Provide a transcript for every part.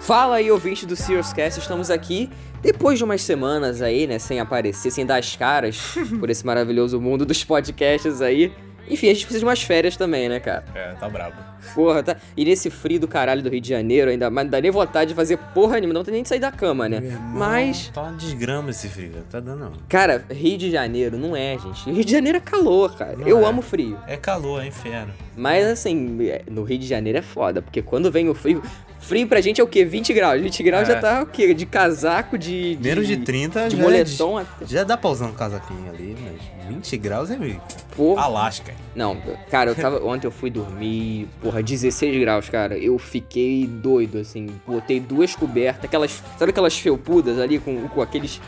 Fala aí, ouvinte do Cast, estamos aqui depois de umas semanas aí, né, sem aparecer, sem dar as caras por esse maravilhoso mundo dos podcasts aí. Enfim, a gente precisa de umas férias também, né, cara? É, tá brabo. Porra, tá. E nesse frio do caralho do Rio de Janeiro, ainda mais não dá nem vontade de fazer porra nenhuma, não tem nem de sair da cama, né? Irmão, Mas. Tá uma desgrama esse frio, tá dando não. Cara, Rio de Janeiro não é, gente. Rio de Janeiro é calor, cara. Não Eu é. amo frio. É calor, é inferno. Mas assim, é, no Rio de Janeiro é foda, porque quando vem o frio. Frio pra gente é o quê? 20 graus. 20 graus É. já tá o quê? De casaco, de. Menos de 30 De já, moletom até. já dá pra usar um casaquinho ali, mas 20 graus é meio. Porra. Alasca. Não, cara, eu tava. Ontem eu fui dormir, porra, 16 graus, cara. Eu fiquei doido, assim. Botei duas cobertas, aquelas. Sabe aquelas felpudas ali com, com aqueles.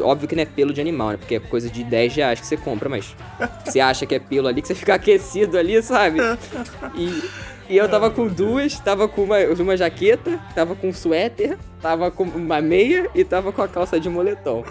Óbvio que não é pelo de animal, né? Porque é coisa de 10 reais que você compra, mas. Você acha que é pelo ali, que você fica aquecido ali, sabe? E. E eu tava com duas, tava com uma, uma jaqueta, tava com um suéter, tava com uma meia e tava com a calça de moletom.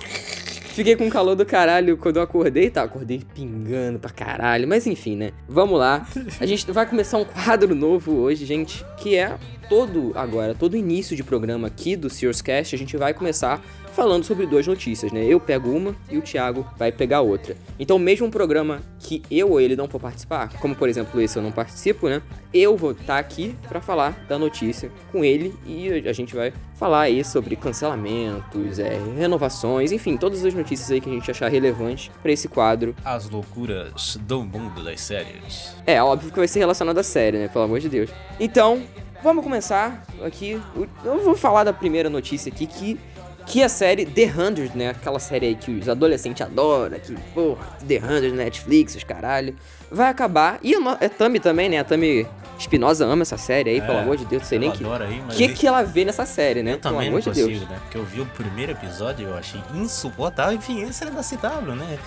Fiquei com calor do caralho quando eu acordei, tá? Acordei pingando pra caralho, mas enfim, né? Vamos lá. A gente vai começar um quadro novo hoje, gente, que é todo agora, todo início de programa aqui do Sears Cast, a gente vai começar falando sobre duas notícias, né? Eu pego uma e o Thiago vai pegar outra. Então, mesmo um programa que eu ou ele não for participar, como por exemplo esse eu não participo, né? Eu vou estar aqui pra falar da notícia com ele e a gente vai falar aí sobre cancelamentos, é, renovações, enfim, todas as notícias aí que a gente achar relevante pra esse quadro. As loucuras do mundo das séries. É, óbvio que vai ser relacionado à série, né? Pelo amor de Deus. Então, vamos começar aqui. Eu vou falar da primeira notícia aqui que que a série The 100, né? Aquela série aí que os adolescentes adoram, que, porra, The 100, Netflix, os caralho, vai acabar. E a, Tami também, né? A Tami Espinosa ama essa série aí, pelo É, amor de Deus, não sei nem que. aí, que ele- que ela vê nessa série, né? Eu também pelo não amor de consigo, Deus. né? Porque eu vi o primeiro episódio e eu achei insuportável. Enfim, esse era da CW, né?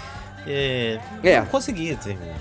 É. É. Não consegui terminar.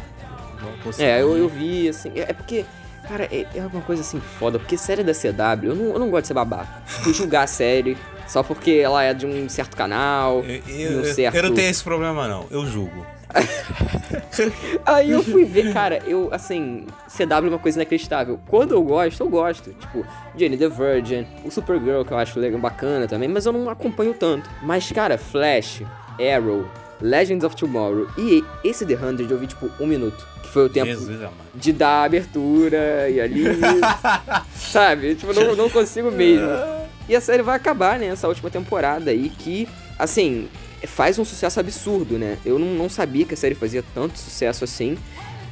Não consegui. É, eu, eu vi, assim, é é porque, cara, é, é uma coisa assim foda, porque série da CW, eu não, eu não gosto de ser babaca. Fui julgar a série só porque ela é de um certo canal, Eu, um eu- certo... eu não tenho esse problema, não. Eu julgo. Aí eu fui ver, cara, eu, assim, CW é uma coisa inacreditável. Quando eu gosto, eu gosto. Tipo, Jane the Virgin, o Supergirl, que eu acho legal, bacana também, mas eu não acompanho tanto. Mas, cara, Flash, Arrow, Legends of Tomorrow e esse The 100 eu vi, tipo, um minuto. Que foi o tempo Jesus de dar a abertura e ali. sabe? Tipo, não, não consigo mesmo. E a série vai acabar, né? Essa última temporada aí, que, assim, faz um sucesso absurdo, né? Eu não, não sabia que a série fazia tanto sucesso assim.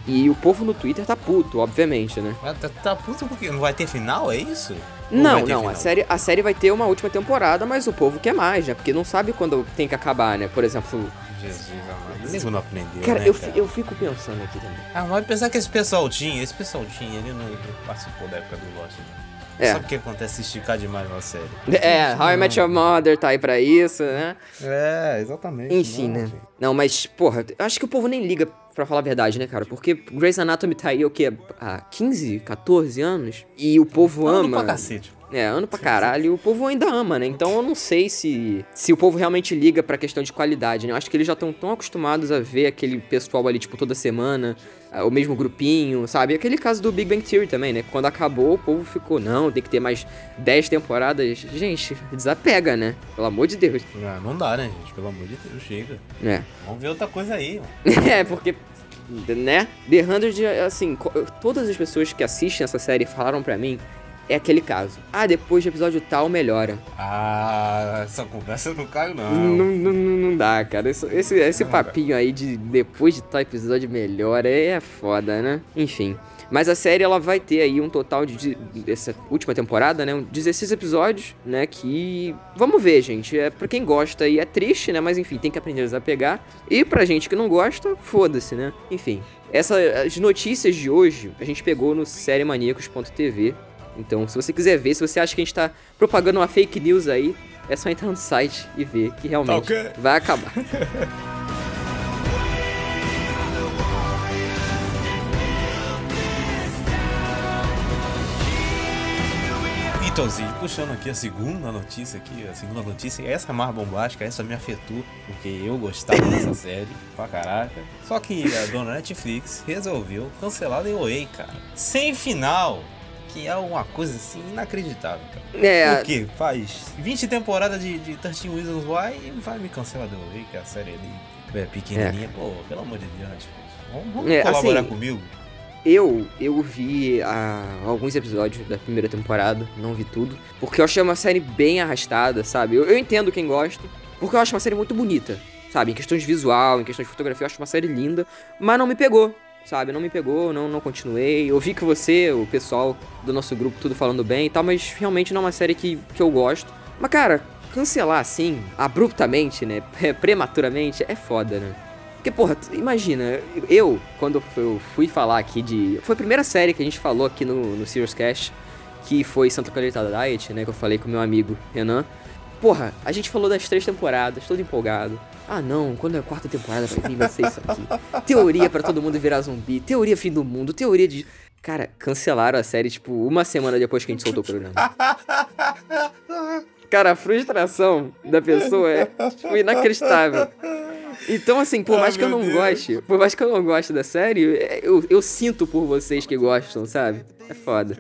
E o povo no Twitter tá puto, obviamente, né? Tá, tá puto porque não vai ter final, é isso? Ou Não, não, a série, a série vai ter uma última temporada, mas o povo quer mais, né? Porque não sabe quando tem que acabar, né? Por exemplo, Jesus amado. Não aprendeu. cara, né, eu, fi- eu fico pensando aqui também. Ah, mas pensar que esse pessoal tinha, esse pessoal tinha, ele não participou da época do Lost. Né? É. Sabe o que acontece se esticar demais uma série? É, How I Met Your Mother tá aí pra isso, né? É, exatamente. Enfim, né? Não, mas, porra, eu acho que o povo nem liga, pra falar a verdade, né, cara? Porque Grey's Anatomy tá aí, o quê? Há 15, 14 anos? E o povo Ano ama. pra cacete. É, ano pra caralho, e o povo ainda ama, né? Então eu não sei se, se o povo realmente liga pra questão de qualidade, né? Eu acho que eles já estão tão acostumados a ver aquele pessoal ali, tipo, toda semana, ah, o mesmo grupinho, sabe? Aquele caso do Big Bang Theory também, né? Quando acabou, o povo ficou, não, tem que ter mais 10 temporadas. Gente, desapega, né? Pelo amor de Deus. Ah, não dá, né, gente? Pelo amor de Deus, chega. É. Vamos ver outra coisa aí, mano. É, porque, né? The 100, assim, todas as pessoas que assistem essa série falaram pra mim, é aquele caso. Ah, depois do episódio tal melhora. Ah, essa conversa não cai, não. Não, não, não, dá, cara. Esse, esse, esse papinho aí de depois de tal episódio melhora é foda, né? Enfim. Mas a série ela vai ter aí um total de, dessa última temporada, né? um 16 episódios, né? Que vamos ver, gente. É para quem gosta e é triste, né? Mas enfim, tem que aprender a desapegar. E pra gente que não gosta, foda-se, né? Enfim. Essas notícias de hoje a gente pegou no sériemaníacos.tv. Então, se você quiser ver, se você acha que a gente tá propagando uma fake news aí, é só entrar no site e ver que realmente Tá ok. vai acabar. Então, puxando aqui a segunda notícia aqui, a segunda notícia, essa é mais bombástica, essa me afetou, porque eu gostava dessa série pra caraca. Só que a dona Netflix resolveu cancelar The Way, cara. Sem final. Que é uma coisa assim inacreditável, cara. É. Porque faz 20 temporadas de, de 13 Reasons Why e vai me cancelar de ouvir que a série ali é pequenininha. Pô, pelo amor de Deus, Netflix. Vamos, vamos É, colaborar assim, comigo. Eu, eu vi ah, alguns episódios da primeira temporada, não vi tudo, porque eu achei uma série bem arrastada, sabe? Eu, eu entendo quem gosta, porque eu acho uma série muito bonita, sabe? Em questões de visual, em questões de fotografia, eu acho uma série linda, mas não me pegou, sabe? Não me pegou, não, não continuei. Eu vi que você, o pessoal do nosso grupo, tudo falando bem e tal, mas realmente não é uma série que, que eu gosto. Mas, cara, cancelar assim, abruptamente, né? Prematuramente, é foda, né? Porque, porra, imagina, eu, quando eu fui falar aqui de. Foi a primeira série que a gente falou aqui no, no Serious Cast, que foi Santa Clarita Diet, né? Que eu falei com meu amigo Renan. Porra, a gente falou das três temporadas, todo empolgado. Ah, não, quando é a quarta temporada vai vir, vai ser isso aqui. Teoria pra todo mundo virar zumbi, teoria fim do mundo, teoria de. Cara, cancelaram a série, tipo, uma semana depois que a gente soltou o programa. Cara, a frustração da pessoa é, tipo, inacreditável. Então, assim, por Ai, mais que eu não Deus. goste, por mais que eu não goste da série, eu, eu sinto por vocês que gostam, sabe? É foda.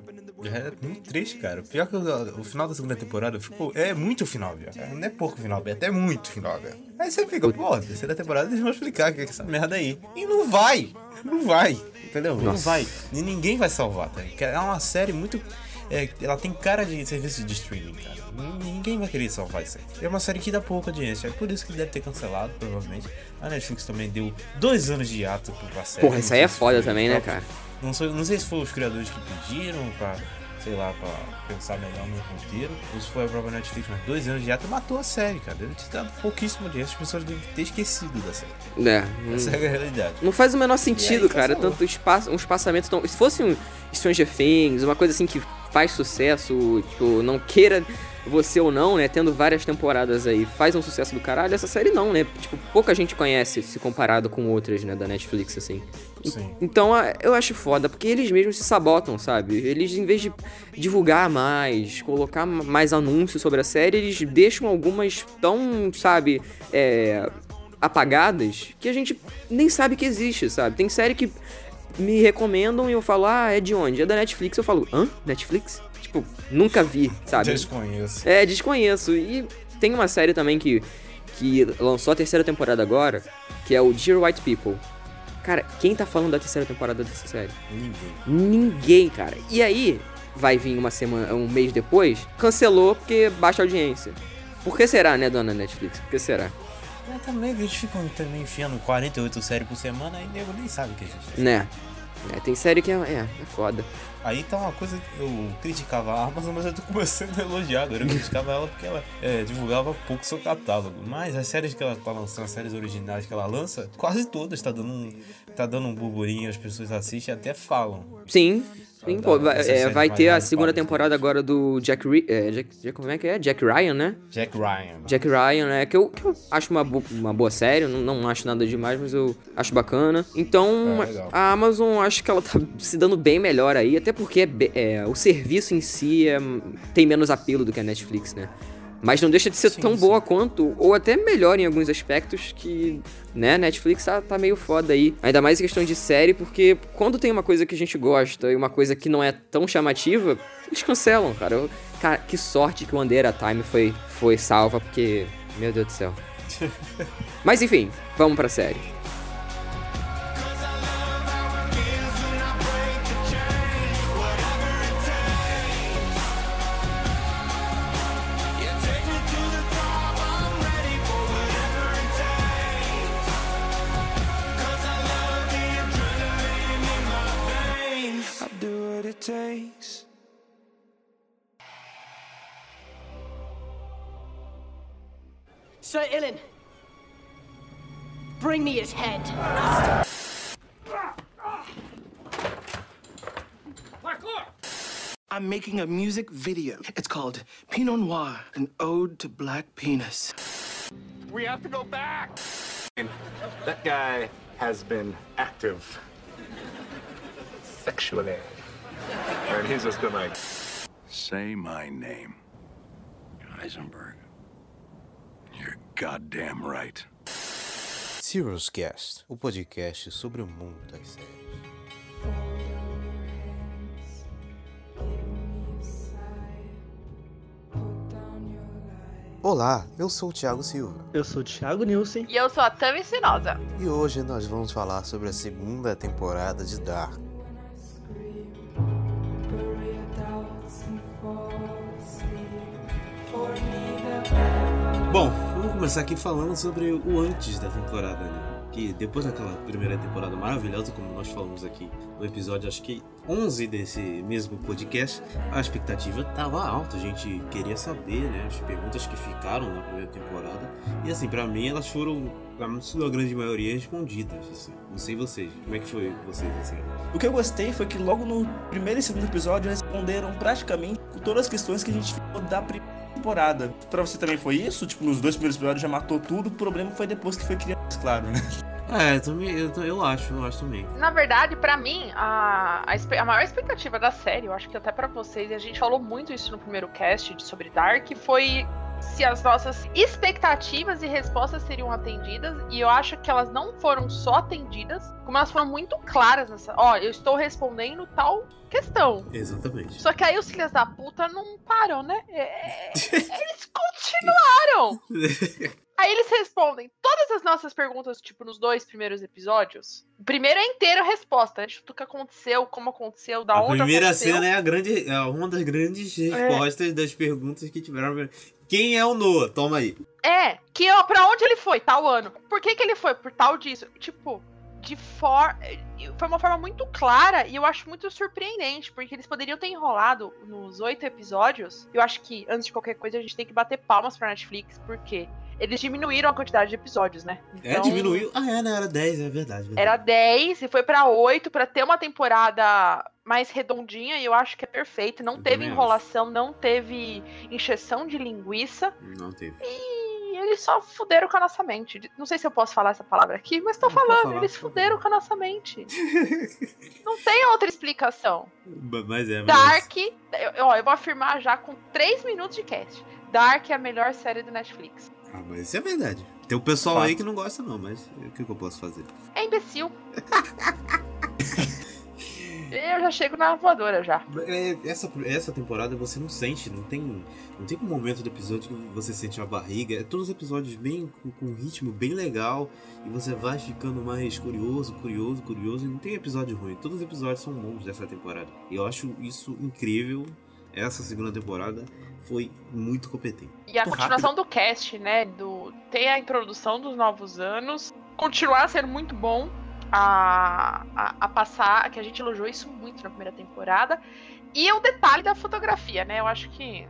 É muito triste, cara. Pior que o, o final da segunda temporada ficou. É muito final, velho. É, Não é pouco final. É até muito final, velho. Aí você fica, pô, terceira temporada eles vão explicar o que é essa merda aí. E não vai! Não vai! Entendeu? Não Nossa. vai. E ninguém vai salvar, tá? É uma série muito. é, ela tem cara de serviço de streaming, cara. Ninguém vai querer salvar isso aí. É uma série que dá pouca audiência. É por isso que deve ter cancelado, provavelmente. A Netflix também deu dois anos de ato pra série. Porra, Não isso aí é foda também, né, cara? Não sei, não sei se foi os criadores que pediram pra, sei lá, pra pensar melhor no roteiro, ou se foi a própria Netflix, mas dois anos de ato matou a série, cara. Deve ter dado pouquíssimo dinheiro, as pessoas devem ter esquecido da série. É. hum. Essa é a realidade. Não faz o menor sentido, aí, cara. cancelou. Tanto espaço, um espaçamento tão. Se fosse um Stranger Things, uma coisa assim que faz sucesso, tipo, não queira você ou não, né? Tendo várias temporadas aí, faz um sucesso do caralho. Essa série não, né? Tipo, pouca gente conhece se comparado com outras, né? Da Netflix, assim. Sim. Então eu acho foda, porque eles mesmos se sabotam, sabe? Eles, em vez de divulgar mais, colocar ma- mais anúncios sobre a série, eles deixam algumas tão, sabe, é, apagadas que a gente nem sabe que existe, sabe? Tem série que me recomendam e eu falo, ah, é de onde? É da Netflix. Eu falo, hã? Netflix? Tipo, nunca vi, sabe? Desconheço. É, desconheço. E tem uma série também que, que lançou a terceira temporada agora, que é o Dear White People. Cara, quem tá falando da terceira temporada dessa série? Ninguém. Ninguém, cara. E aí, vai vir uma semana, um mês depois, cancelou porque baixa audiência. Por que será, né, dona Netflix? Por que será? Mas também eles ficam também enfiando 48 séries por semana e nego nem sabe o que existe. Né? É, tem série que é, é, é foda. Aí tá uma coisa que eu criticava a Amazon, mas eu tô começando a elogiar agora. Eu criticava ela porque ela é, divulgava pouco seu catálogo. Mas as séries que ela tá lançando, as séries originais que ela lança, quase todas tá dando um, tá dando um burburinho, as pessoas assistem e até falam. Sim. Sim, pô, vai, é, vai ter a segunda temporada agora do Jack, é, Jack, Jack- Como é que é? Jack Ryan, né? Jack Ryan. Jack Ryan, né? Que eu, que eu acho uma, bo- uma boa série, não, não acho nada demais, mas eu acho bacana. Então, É, a Amazon, acho que ela tá se dando bem melhor aí, até porque é é, o serviço em si é- tem menos apelo do que a Netflix, né? Mas não deixa de ser Sim, tão sim. boa quanto, ou até melhor em alguns aspectos que, né, Netflix tá, tá meio foda aí. Ainda mais em questão de série, porque quando tem uma coisa que a gente gosta e uma coisa que não é tão chamativa, eles cancelam, cara. Eu- cara, que sorte que o Andera Time foi, foi salva, porque, meu Deus do céu. Mas enfim, vamos pra série. Bring me his head. I'm making a music video. It's called Pinot Noir, an ode to black penis. We have to go back. That guy has been active sexually. And he's just been like, Say my name. Heisenberg. You're goddamn right. Serialscast, o podcast sobre o mundo das séries. Olá, eu sou o Thiago Silva. Eu sou o Thiago Nilsen. E eu sou a Tami Sinosa. E hoje nós vamos falar sobre a segunda temporada de Dark. Bom, começar aqui falando sobre o antes da temporada, né? Que depois daquela primeira temporada maravilhosa, como nós falamos aqui no episódio, acho que 11 desse mesmo podcast, a expectativa estava alta, a gente queria saber, né, as perguntas que ficaram na primeira temporada. E assim, pra mim elas foram, na sua grande maioria, respondidas. assim. Não sei vocês, como é que foi vocês assim? O que eu gostei foi que logo no primeiro e segundo episódio responderam praticamente todas as questões que a gente ficou da primeira temporada. Pra você também foi isso? Tipo, nos dois primeiros episódios já matou tudo, o problema foi depois que foi criado, claro, né? É, eu, também, eu, eu acho, eu acho também. Na verdade, pra mim, a, a, a maior expectativa da série, eu acho que até pra vocês, e a gente falou muito isso no primeiro cast de- sobre Dark, foi se as nossas expectativas e respostas seriam atendidas. E eu acho que elas não foram só atendidas, como elas foram muito claras nessa. Ó, eu estou respondendo tal questão. Exatamente. Só que aí os filhos da puta não param, né? É, eles continuaram. Aí eles respondem todas as nossas perguntas, tipo, nos dois primeiros episódios. O primeiro é inteiro a resposta, né? Tudo que aconteceu, como aconteceu, da a onde primeira aconteceu. cena é a grande, é uma das grandes respostas das perguntas que tiveram. Quem é o Noah? Toma aí. É, que ó, pra onde ele foi, tal ano. Por que que ele foi? Por tal disso. Tipo, de for... Foi uma forma muito clara e eu acho muito surpreendente, porque eles poderiam ter enrolado nos oito episódios. Eu acho que, antes de qualquer coisa, a gente tem que bater palmas pra Netflix, porque eles diminuíram a quantidade de episódios, né? É, Então, diminuiu. Ah, é, né? Era 10, é verdade. verdade. Era 10 e foi pra 8 pra ter uma temporada mais redondinha e eu acho que é perfeito. Não Eu teve enrolação, não teve encheção de linguiça. Não teve. E eles só fuderam com a nossa mente. Não sei se eu posso falar essa palavra aqui, mas tô Não, falando. eles fuderam com a nossa mente. não tem outra explicação. Mas é, mas... Dark, eu, ó, eu vou afirmar já com 3 minutos de cast. Dark é a melhor série do Netflix. Ah, mas isso é verdade. Tem o pessoal Fato. aí que não gosta, não, mas o que, que eu posso fazer? É imbecil. eu já chego na voadora já. É, essa, essa temporada você não sente, não tem, não tem um momento do episódio que você sente uma barriga. É todos os episódios bem com, com um ritmo bem legal e você vai ficando mais curioso, curioso, curioso. E não tem episódio ruim. Todos os episódios são bons dessa temporada. E eu acho isso incrível. Essa segunda temporada foi muito competente. E a Muito continuação do cast, né? Do ter a introdução dos novos anos, continuar sendo muito bom a, a, a passar, que a gente elogiou isso muito na primeira temporada. E o detalhe da fotografia, né? Eu acho que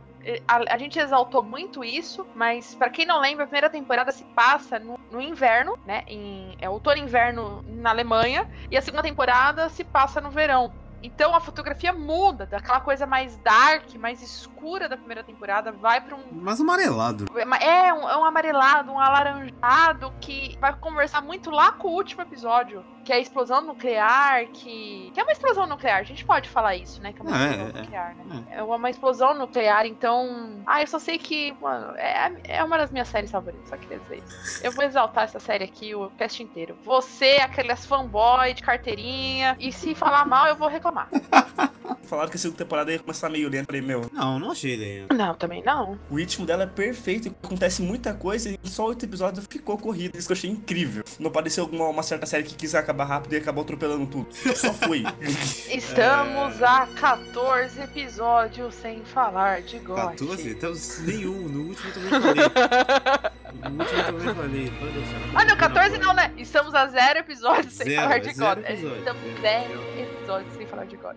a, a gente exaltou muito isso, mas pra quem não lembra, a primeira temporada se passa no, no inverno, né? Em, é outono e inverno na Alemanha, e a segunda temporada se passa no verão. Então a fotografia muda, daquela coisa mais dark, mais escura da primeira temporada, vai pra um Mas amarelado. é um, é um amarelado, um alaranjado que vai conversar muito lá com o último episódio, que é a explosão nuclear, que. Que é uma explosão nuclear, a gente pode falar isso, né? Que é uma É, explosão é, nuclear, né? É uma explosão nuclear, então. Ah, eu só sei que, mano, é, é uma das minhas séries favoritas, só queria dizer isso. Eu vou exaltar essa série aqui o cast inteiro. Você, aqueles fanboy de carteirinha, e se falar mal, eu vou reclamar. 嘛。Falaram que a segunda temporada ia começar meio lenta. Falei, meu, Não, não achei daí. Não, também não. o ritmo dela é perfeito, acontece muita coisa e só oito episódios ficou corrido. Isso que eu achei incrível. Não pareceu uma, uma certa série que quis acabar rápido e acabou atropelando tudo. Só foi. Estamos a 14 episódios sem falar de God. 14? Então, nenhum. No último eu também falei. No último eu também falei. Ah, não, 14 não, né? Estamos a zero episódios sem Zero, falar de episódios. Estamos zero episódios sem falar de God.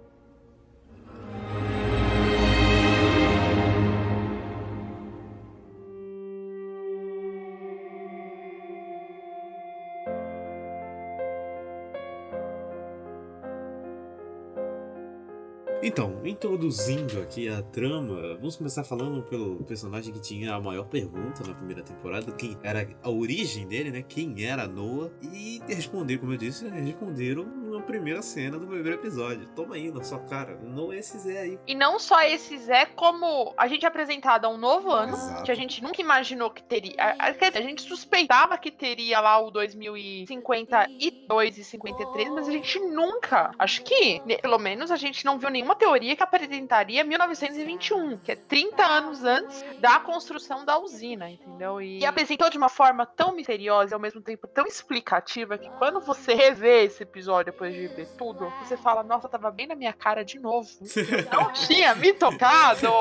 Então, introduzindo aqui a trama, vamos começar falando pelo personagem que tinha a maior pergunta na primeira temporada, quem era a origem dele, né? Quem era Noah? E responder, como eu disse, responderam na primeira cena do primeiro episódio. Toma aí na sua cara. Não é esse Zé aí. E não só esse Zé, como a gente é apresentado a um novo ano, Exato. que a gente nunca imaginou que teria. A, a- gente suspeitava que teria lá o 2052 e 53, mas a gente nunca. Acho que, pelo menos, a gente não viu nenhuma teoria que apresentaria 1921, que é 30 anos antes da construção da usina, entendeu? E, e apresentou de uma forma tão misteriosa e ao mesmo tempo tão explicativa que quando você revê esse episódio depois de ver tudo, você fala, nossa, tava bem na minha cara de novo. Não tinha me tocado!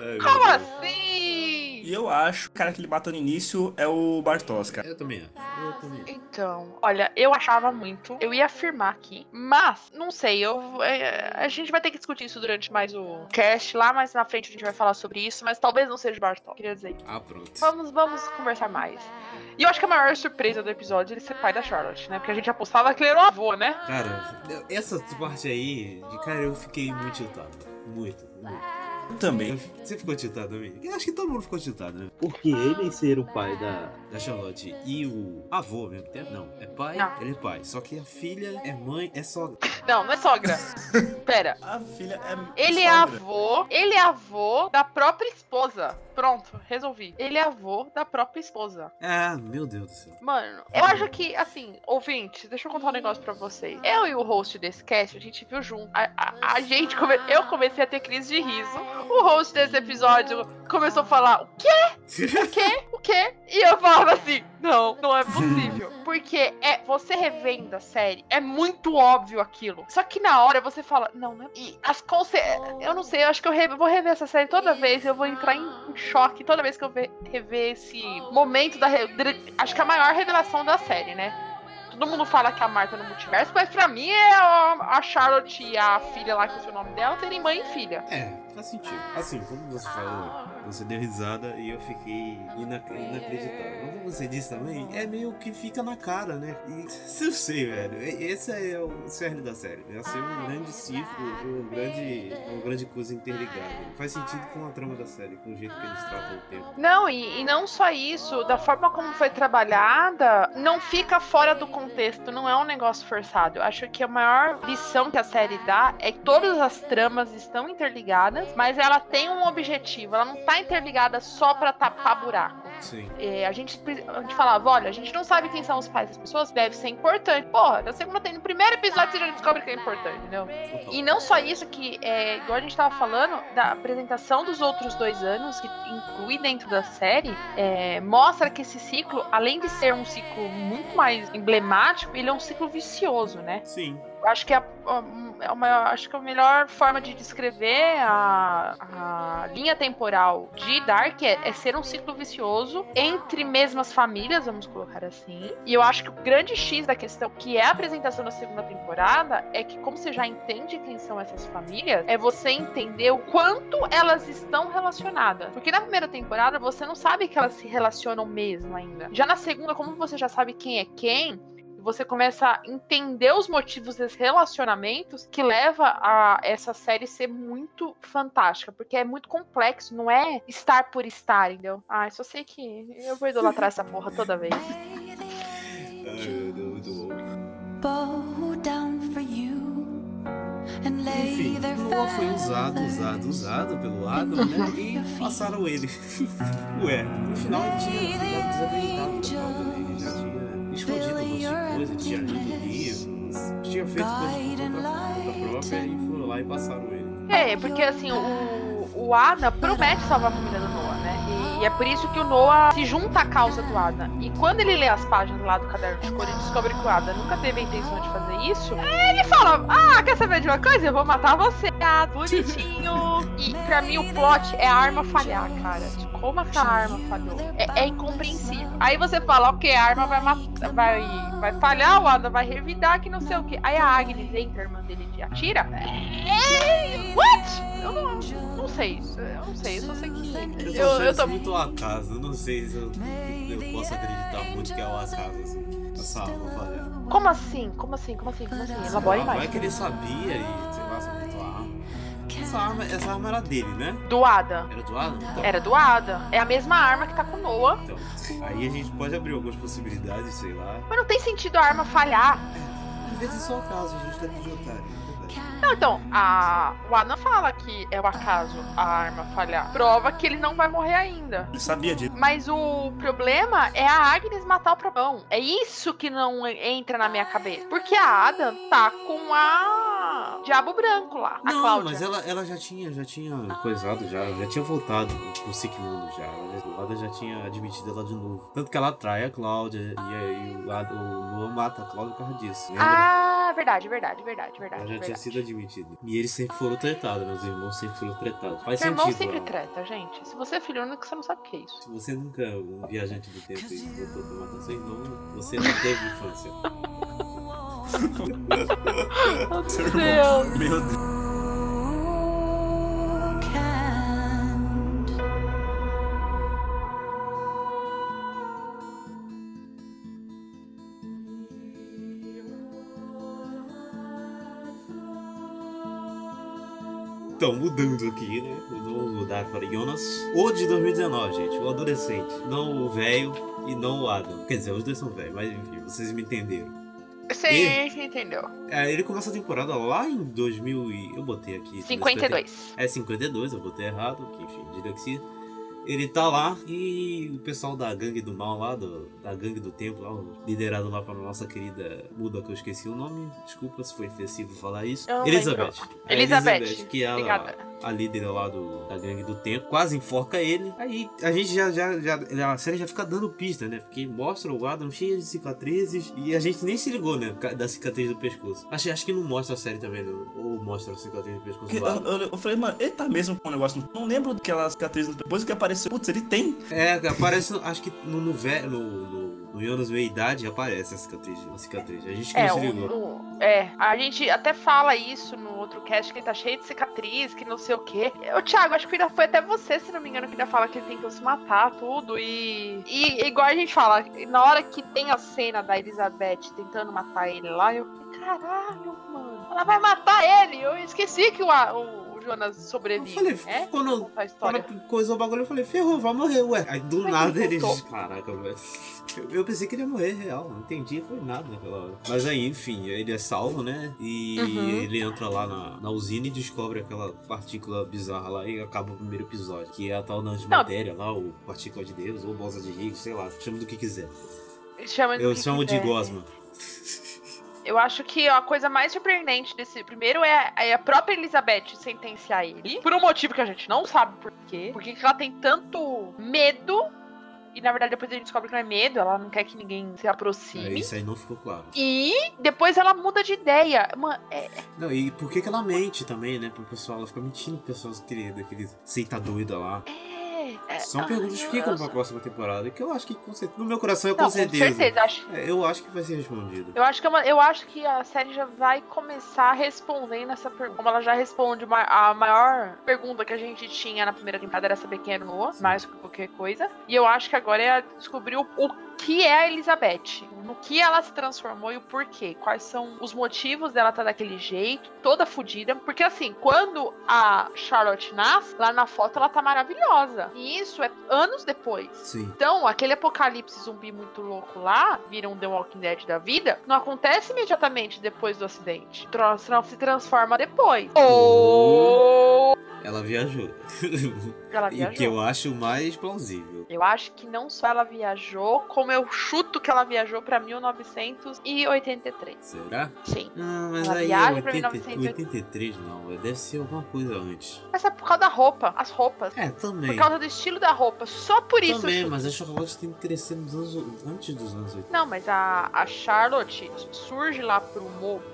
Ai, Como assim? E eu acho que o cara que ele mata no início é o Bartos, cara. Eu também. Eu também. Então, olha, eu achava muito. Eu ia afirmar aqui, mas não sei. Eu, é, a gente vai ter que discutir isso durante mais o cast. Lá mais na frente a gente vai falar sobre isso, mas talvez não seja o Bartol. Queria dizer. Ah, pronto. Vamos, vamos conversar mais. E eu acho que a maior surpresa do episódio é ele ser pai da Charlotte, né? Porque a gente apostava que ele era o avô, né? Cara, essa parte aí, de cara, eu fiquei muito tiltado. Muito, muito. Eu também. Você ficou tiltado também? Eu acho que todo mundo ficou tiltado, né? Porque ele ser o pai da. Da Charlotte e o avô mesmo tempo? Não, é pai, Não. ele é pai. Só que a filha é mãe, é sogra. Não, não é sogra. Pera. A filha é. Ele é sogra. avô, ele é avô da própria esposa. Pronto, resolvi. Ele é avô da própria esposa. Ah, meu Deus do céu. Mano, eu acho que, assim, ouvintes, deixa eu contar um negócio pra vocês. Eu e o host desse cast, a gente viu junto. A, a- a gente, come... eu comecei a ter crise de riso. O host desse episódio começou a falar: o quê? O quê? O quê? E eu falava assim: não, não é possível. Porque é você revendo a série, é muito óbvio aquilo. Só que na hora você fala: não, não é. E as conse... Eu não sei, eu acho que eu re- vou rever essa série toda vez. Eu vou entrar em choque toda vez que eu ve- rever esse momento da. re- Acho que é a maior revelação da série, né? Todo mundo fala que a Marta é no multiverso, mas pra mim é a, Charlotte e a filha lá, que é o nome dela, terem mãe e filha. É, faz sentido. Assim, como você falou, você deu risada e eu fiquei ina inacreditável. Você disse também, é meio que fica na cara, né? E se eu sei, velho, esse é o cerne da série. É ser um grande círculo, um grande, uma grande coisa interligada. Faz sentido com a trama da série, com o jeito que eles tratam o tempo. Não, e, e não só isso, da forma como foi trabalhada, não fica fora do contexto, não é um negócio forçado. Eu acho que a maior lição que a série dá é que todas as tramas estão interligadas, mas ela tem um objetivo, ela não tá interligada só pra tapar buraco. Sim. É, a, gente, a gente falava, olha, a gente não sabe quem são os pais das pessoas, deve ser importante. Porra, na segunda tem, no primeiro episódio você já descobre que é importante, entendeu? E não só isso, que é, igual a gente tava falando, da apresentação dos outros dois anos, que inclui dentro da série, é, mostra que esse ciclo, além de ser um ciclo muito mais emblemático, ele é um ciclo vicioso, né? Sim. Acho que a, a- é uma, acho que a melhor forma de descrever a, a linha temporal de Dark é, é ser um ciclo vicioso entre mesmas famílias, vamos colocar assim. E eu acho que o grande X da questão, que é a apresentação da segunda temporada, é que como você já entende quem são essas famílias, é você entender o quanto elas estão relacionadas. Porque na primeira temporada você não sabe que elas se relacionam mesmo ainda. Já na segunda, como você já sabe quem é quem, você começa a entender os motivos desses relacionamentos que leva a essa série ser muito fantástica, porque é muito complexo, não é estar por estar, entendeu? Ah, só sei que eu vou idolatrar essa porra toda vez. Ai, meu Deus, muito bom. bow down for you and lay Enfim, Noah foi usado, usado, usado pelo Adam, né? E passaram ele. Ué, no final ele tinha ficado desacreditado. Ele já tinha escondido um monte de coisa, tinha lido livros, tinha feito coisas por conta conta própria e foram lá e passaram ele. É, porque assim, o, o Ada promete salvar a família do Noah, né? E, e é por isso que o Noah se junta à causa do Ada. E quando ele lê as páginas lá do caderno de cor e descobre que o Ada nunca teve a intenção de fazer isso, ele fala: Ah, quer saber de uma coisa? Eu vou matar você, ah, bonitinho. E pra mim o plot é a arma falhar, cara. Como essa arma falhou? É, é incompreensível. Aí você fala, ok, a arma vai, matar, vai, vai falhar, o Ada vai revidar, que não sei o que. Aí a Agnes entra, a irmã dele, e atira. What? Eu não, não sei isso. Eu não sei, eu só sei que. Eu, Eu, tô eu tô. muito acaso, eu não sei se eu, eu posso acreditar muito que é o acaso, assim. Essa arma falhar. Como assim? Como assim? Como assim? Como assim? Elabore Ah, vai mais. que ele sabia e, sei lá, sabia a arma. Essa arma, essa arma era dele, né? Do Ada. Era do Adam? Então, Era do Ada. É a mesma arma que tá com o Noah. Então, aí a gente pode abrir algumas possibilidades, sei lá. Mas não tem sentido a arma falhar. vezes são acaso, a gente tá de otário. Não, então, a, o Adam fala que é o acaso a arma falhar. Prova que ele não vai morrer ainda. Ele sabia disso. Mas o problema é a Agnes matar o Probão. É isso que não entra na minha cabeça. Porque a Adam tá com a Diabo Branco lá, a Não, Cláudia. mas ela, ela já tinha, já tinha coisado, já, já tinha voltado pro Sigmundo já. A Ada já tinha admitido ela de novo. Tanto que ela atrai a Cláudia e aí o, Ada- o Luan mata a Cláudia por causa disso. Lembra? Ah, verdade, verdade, verdade, verdade. ela já tinha verdade. sido admitida. E eles sempre foram tretados, meus irmãos sempre foram tretados. Faz Meu irmão sentido. sempre Alan. treta, gente. Se você é filho único, você não sabe o que é isso. Se você nunca, um viajante do tempo e voltou pra matar seu irmão, você não teve infância. Seu Deus. irmão. Meu Deus. Então, mudando aqui, né? Vamos mudar para Jonas. O de 2019, gente. O adolescente. Não o velho e não o Adam. Quer dizer, os dois são velhos, mas enfim, vocês me entenderam. Sim, E- você entendeu. É, ele começa a temporada lá em 2000 e... Eu botei aqui. 52. É 52, eu botei errado, que enfim, dislexia. Ele tá lá e o pessoal da gangue do mal lá, do- da gangue do tempo lá, liderado lá pela nossa querida Buda, que eu esqueci o nome. Desculpa se foi ofensivo falar isso. Elizabeth. lembro. A Elizabeth, que é a, obrigada. A líder lá do, da gangue do tempo, quase enforca ele. Aí a gente já, já, já. A série já fica dando pista, né? Porque mostra o Adam cheio de cicatrizes e a gente nem se ligou, né? Da cicatriz do pescoço. Acho, acho que não mostra a série também, né? Ou mostra a cicatriz do pescoço Porque do Eu, Adam. eu- eu falei, mano, ele tá mesmo com um negócio. Não lembro daquela cicatriz depois que apareceu. Putz, ele tem. É, aparece, acho que no, no, no, no, no Jonas Meia Idade aparece a cicatriz, a cicatriz. A gente que É, não se o, ligou. o- é, a gente até fala isso no outro cast, que ele tá cheio de cicatriz, que não sei o quê. O Thiago, acho que ainda foi até você, se não me engano, que ainda fala que ele tentou se matar, tudo. E, e igual a gente fala, na hora que tem a cena da Elizabeth tentando matar ele lá, eu caralho, mano, ela vai matar ele. Eu esqueci que o, a- o Jonas sobrevive. Eu falei, né? quando, A história. quando coisou o bagulho, eu falei, ferrou, vai morrer, ué. Aí do Mas nada ele voltou. Caraca, velho. Eu, eu pensei que ele ia morrer real, não entendi, foi nada naquela hora. Mas aí, enfim, ele é salvo, né? E Uhum. ele entra lá na, na usina e descobre aquela partícula bizarra lá e acaba o primeiro episódio. Que é a tal da antimatéria lá, ou partícula de Deus, ou bosa de Higgs, sei lá, chama do que quiser. Chama do Eu que chamo de quiser. Gosma. Eu acho que a coisa mais surpreendente desse primeiro é, é a própria Elizabeth sentenciar ele. Por um motivo que a gente não sabe por quê. Porque que ela tem tanto medo. E na verdade depois a gente descobre que não é medo, ela não quer que ninguém se É, aproxime. isso aí não ficou claro. E depois ela muda de ideia. Mano, é, Não, e por que, que ela mente também, né? Pro pessoal, ela fica mentindo pro pessoal que daquele seita doida lá. é, é, São ai, perguntas que ficam pra próxima temporada, que eu acho que com certeza, no meu coração é com Não, com certeza. certeza. Acho, É, eu acho que vai ser respondido. eu, acho que é uma- eu acho que a série já vai começar respondendo essa pergunta. Como ela já responde uma- a maior pergunta que a gente tinha na primeira temporada era saber quem era o Noah, mais que qualquer coisa. E eu acho que agora é descobrir o, o que é a Elizabeth. No que ela se transformou e o porquê. Quais são os motivos dela estar daquele jeito, toda fodida. Porque assim, quando a Charlotte nasce, lá na foto ela tá maravilhosa. E isso é anos depois. Sim. Então, aquele apocalipse zumbi muito louco lá, vira um The Walking Dead da vida, não acontece imediatamente depois do acidente. Tro- Se transforma depois. Ou Ela viajou. ela e viajou. que eu acho mais plausível. Eu acho que não só ela viajou, como eu chuto que ela viajou pra 1983. Será? Sim. Não, mas Ela aí é viaja pra 80, 1980. 83 não, deve ser alguma coisa antes. Mas é por causa da roupa, as roupas. É, também. Por causa do estilo da roupa. Só por isso Também, mas a Charlotte tem que crescer nos anos, antes dos anos 80. Não, mas a, a Charlotte surge lá pro,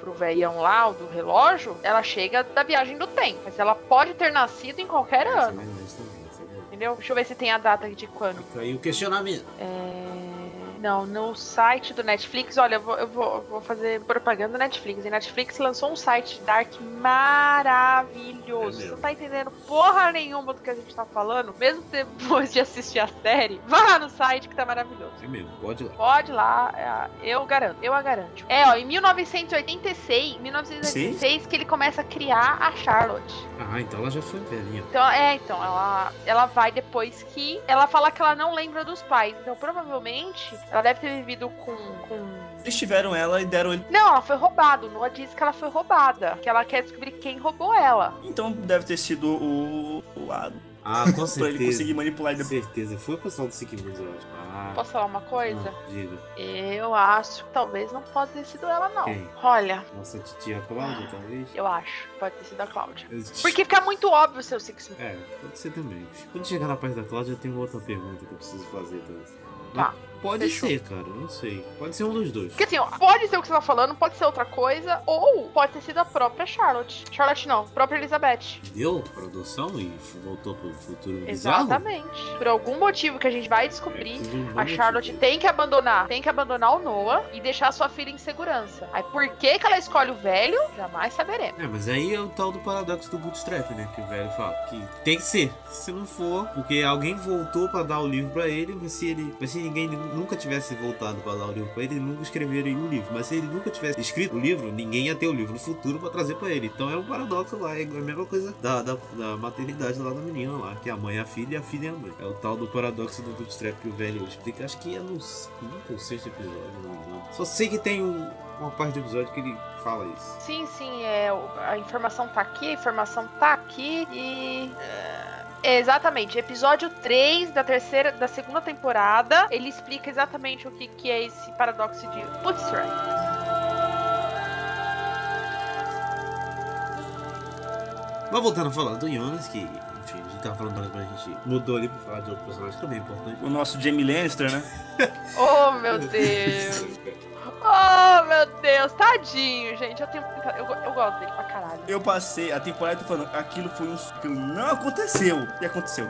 pro velhão lá, o do relógio, ela chega da viagem do tempo. Mas ela pode ter nascido em qualquer ano, entendeu? Deixa eu ver se tem a data de quando. Fica aí o questionamento. É... Não, no site do Netflix, olha, eu vou, eu vou, eu vou fazer propaganda do Netflix. E Netflix lançou um site Dark maravilhoso. É Você não tá entendendo porra nenhuma do que a gente tá falando, mesmo depois de assistir a série, vá lá no site que tá maravilhoso. É mesmo, pode ir lá. Pode ir lá, é, eu garanto, eu a garanto. É, ó, em 1986, 1986 que ele começa a criar a Charlotte. Ah, então ela já foi velhinha. Então, é, então, ela, ela vai depois que ela fala que ela não lembra dos pais. Então, provavelmente, Ela deve ter vivido com. com... Eles tiveram ela e deram ele. Não, ela foi roubada. O Noah disse que ela foi roubada. Que ela quer descobrir quem roubou ela. Então deve ter sido o. o a- Ah, com pra ele certeza. conseguir manipular Com ele. certeza. Foi o pessoal do Sick News, eu acho. Ah, Posso falar uma coisa? não, diga. Eu acho que talvez não pode ter sido ela, não. Quem? Olha, Nossa titia Cláudia, talvez? eu acho pode ter sido a Cláudia. Eu- Porque fica muito óbvio o seu Six É, pode ser também. Quando chegar na parte da Cláudia, eu tenho outra pergunta que eu preciso fazer também. Tá, Pode fechou. ser, cara, não sei. Pode ser um dos dois. Porque assim, ó, pode ser o que você tá falando, pode ser outra coisa, ou pode ter sido a própria Charlotte. Charlotte não, própria Elizabeth. Deu pra adoção e voltou pro futuro bizarro? Exatamente. Por algum motivo que a gente vai descobrir, bom a Charlotte motivo. tem que abandonar, tem que abandonar o Noah e deixar sua filha em segurança. Aí por que que ela escolhe o velho? Jamais saberemos. É, mas aí é o tal do paradoxo do bootstrap, né? Que o velho fala que tem que ser. Se não for, porque alguém voltou pra dar o livro pra ele, mas se ele, mas se ninguém nunca tivesse voltado pra dar o livro pra ele, nunca escreveria o livro. Mas se ele nunca tivesse escrito o livro, ninguém ia ter o livro no futuro pra trazer pra ele. Então é um paradoxo lá, é a mesma coisa da, da, da maternidade lá da menina lá, que a mãe é a filha e a filha é a mãe. É o tal do paradoxo do bootstrap que o velho explica. Acho que é no quinto ou sexto episódio, não engano. Só sei que tem um- uma parte do episódio que ele fala isso. Sim, sim, é, a informação tá aqui, a informação tá aqui e. é, Exatamente, episódio 3 da terceira, da segunda temporada, ele explica exatamente o que, que é esse paradoxo de bootstrap. Mas voltando a falar do Jonas, que, enfim, a gente tava falando antes, mas a gente mudou ali pra falar de outro personagem também importante. O nosso Jamie Lannister, né? Oh, meu Deus! Oh, meu Deus, tadinho, gente. Eu tenho eu, eu gosto dele pra caralho. Eu passei a temporada falando, aquilo foi um. Aquilo não aconteceu. E aconteceu.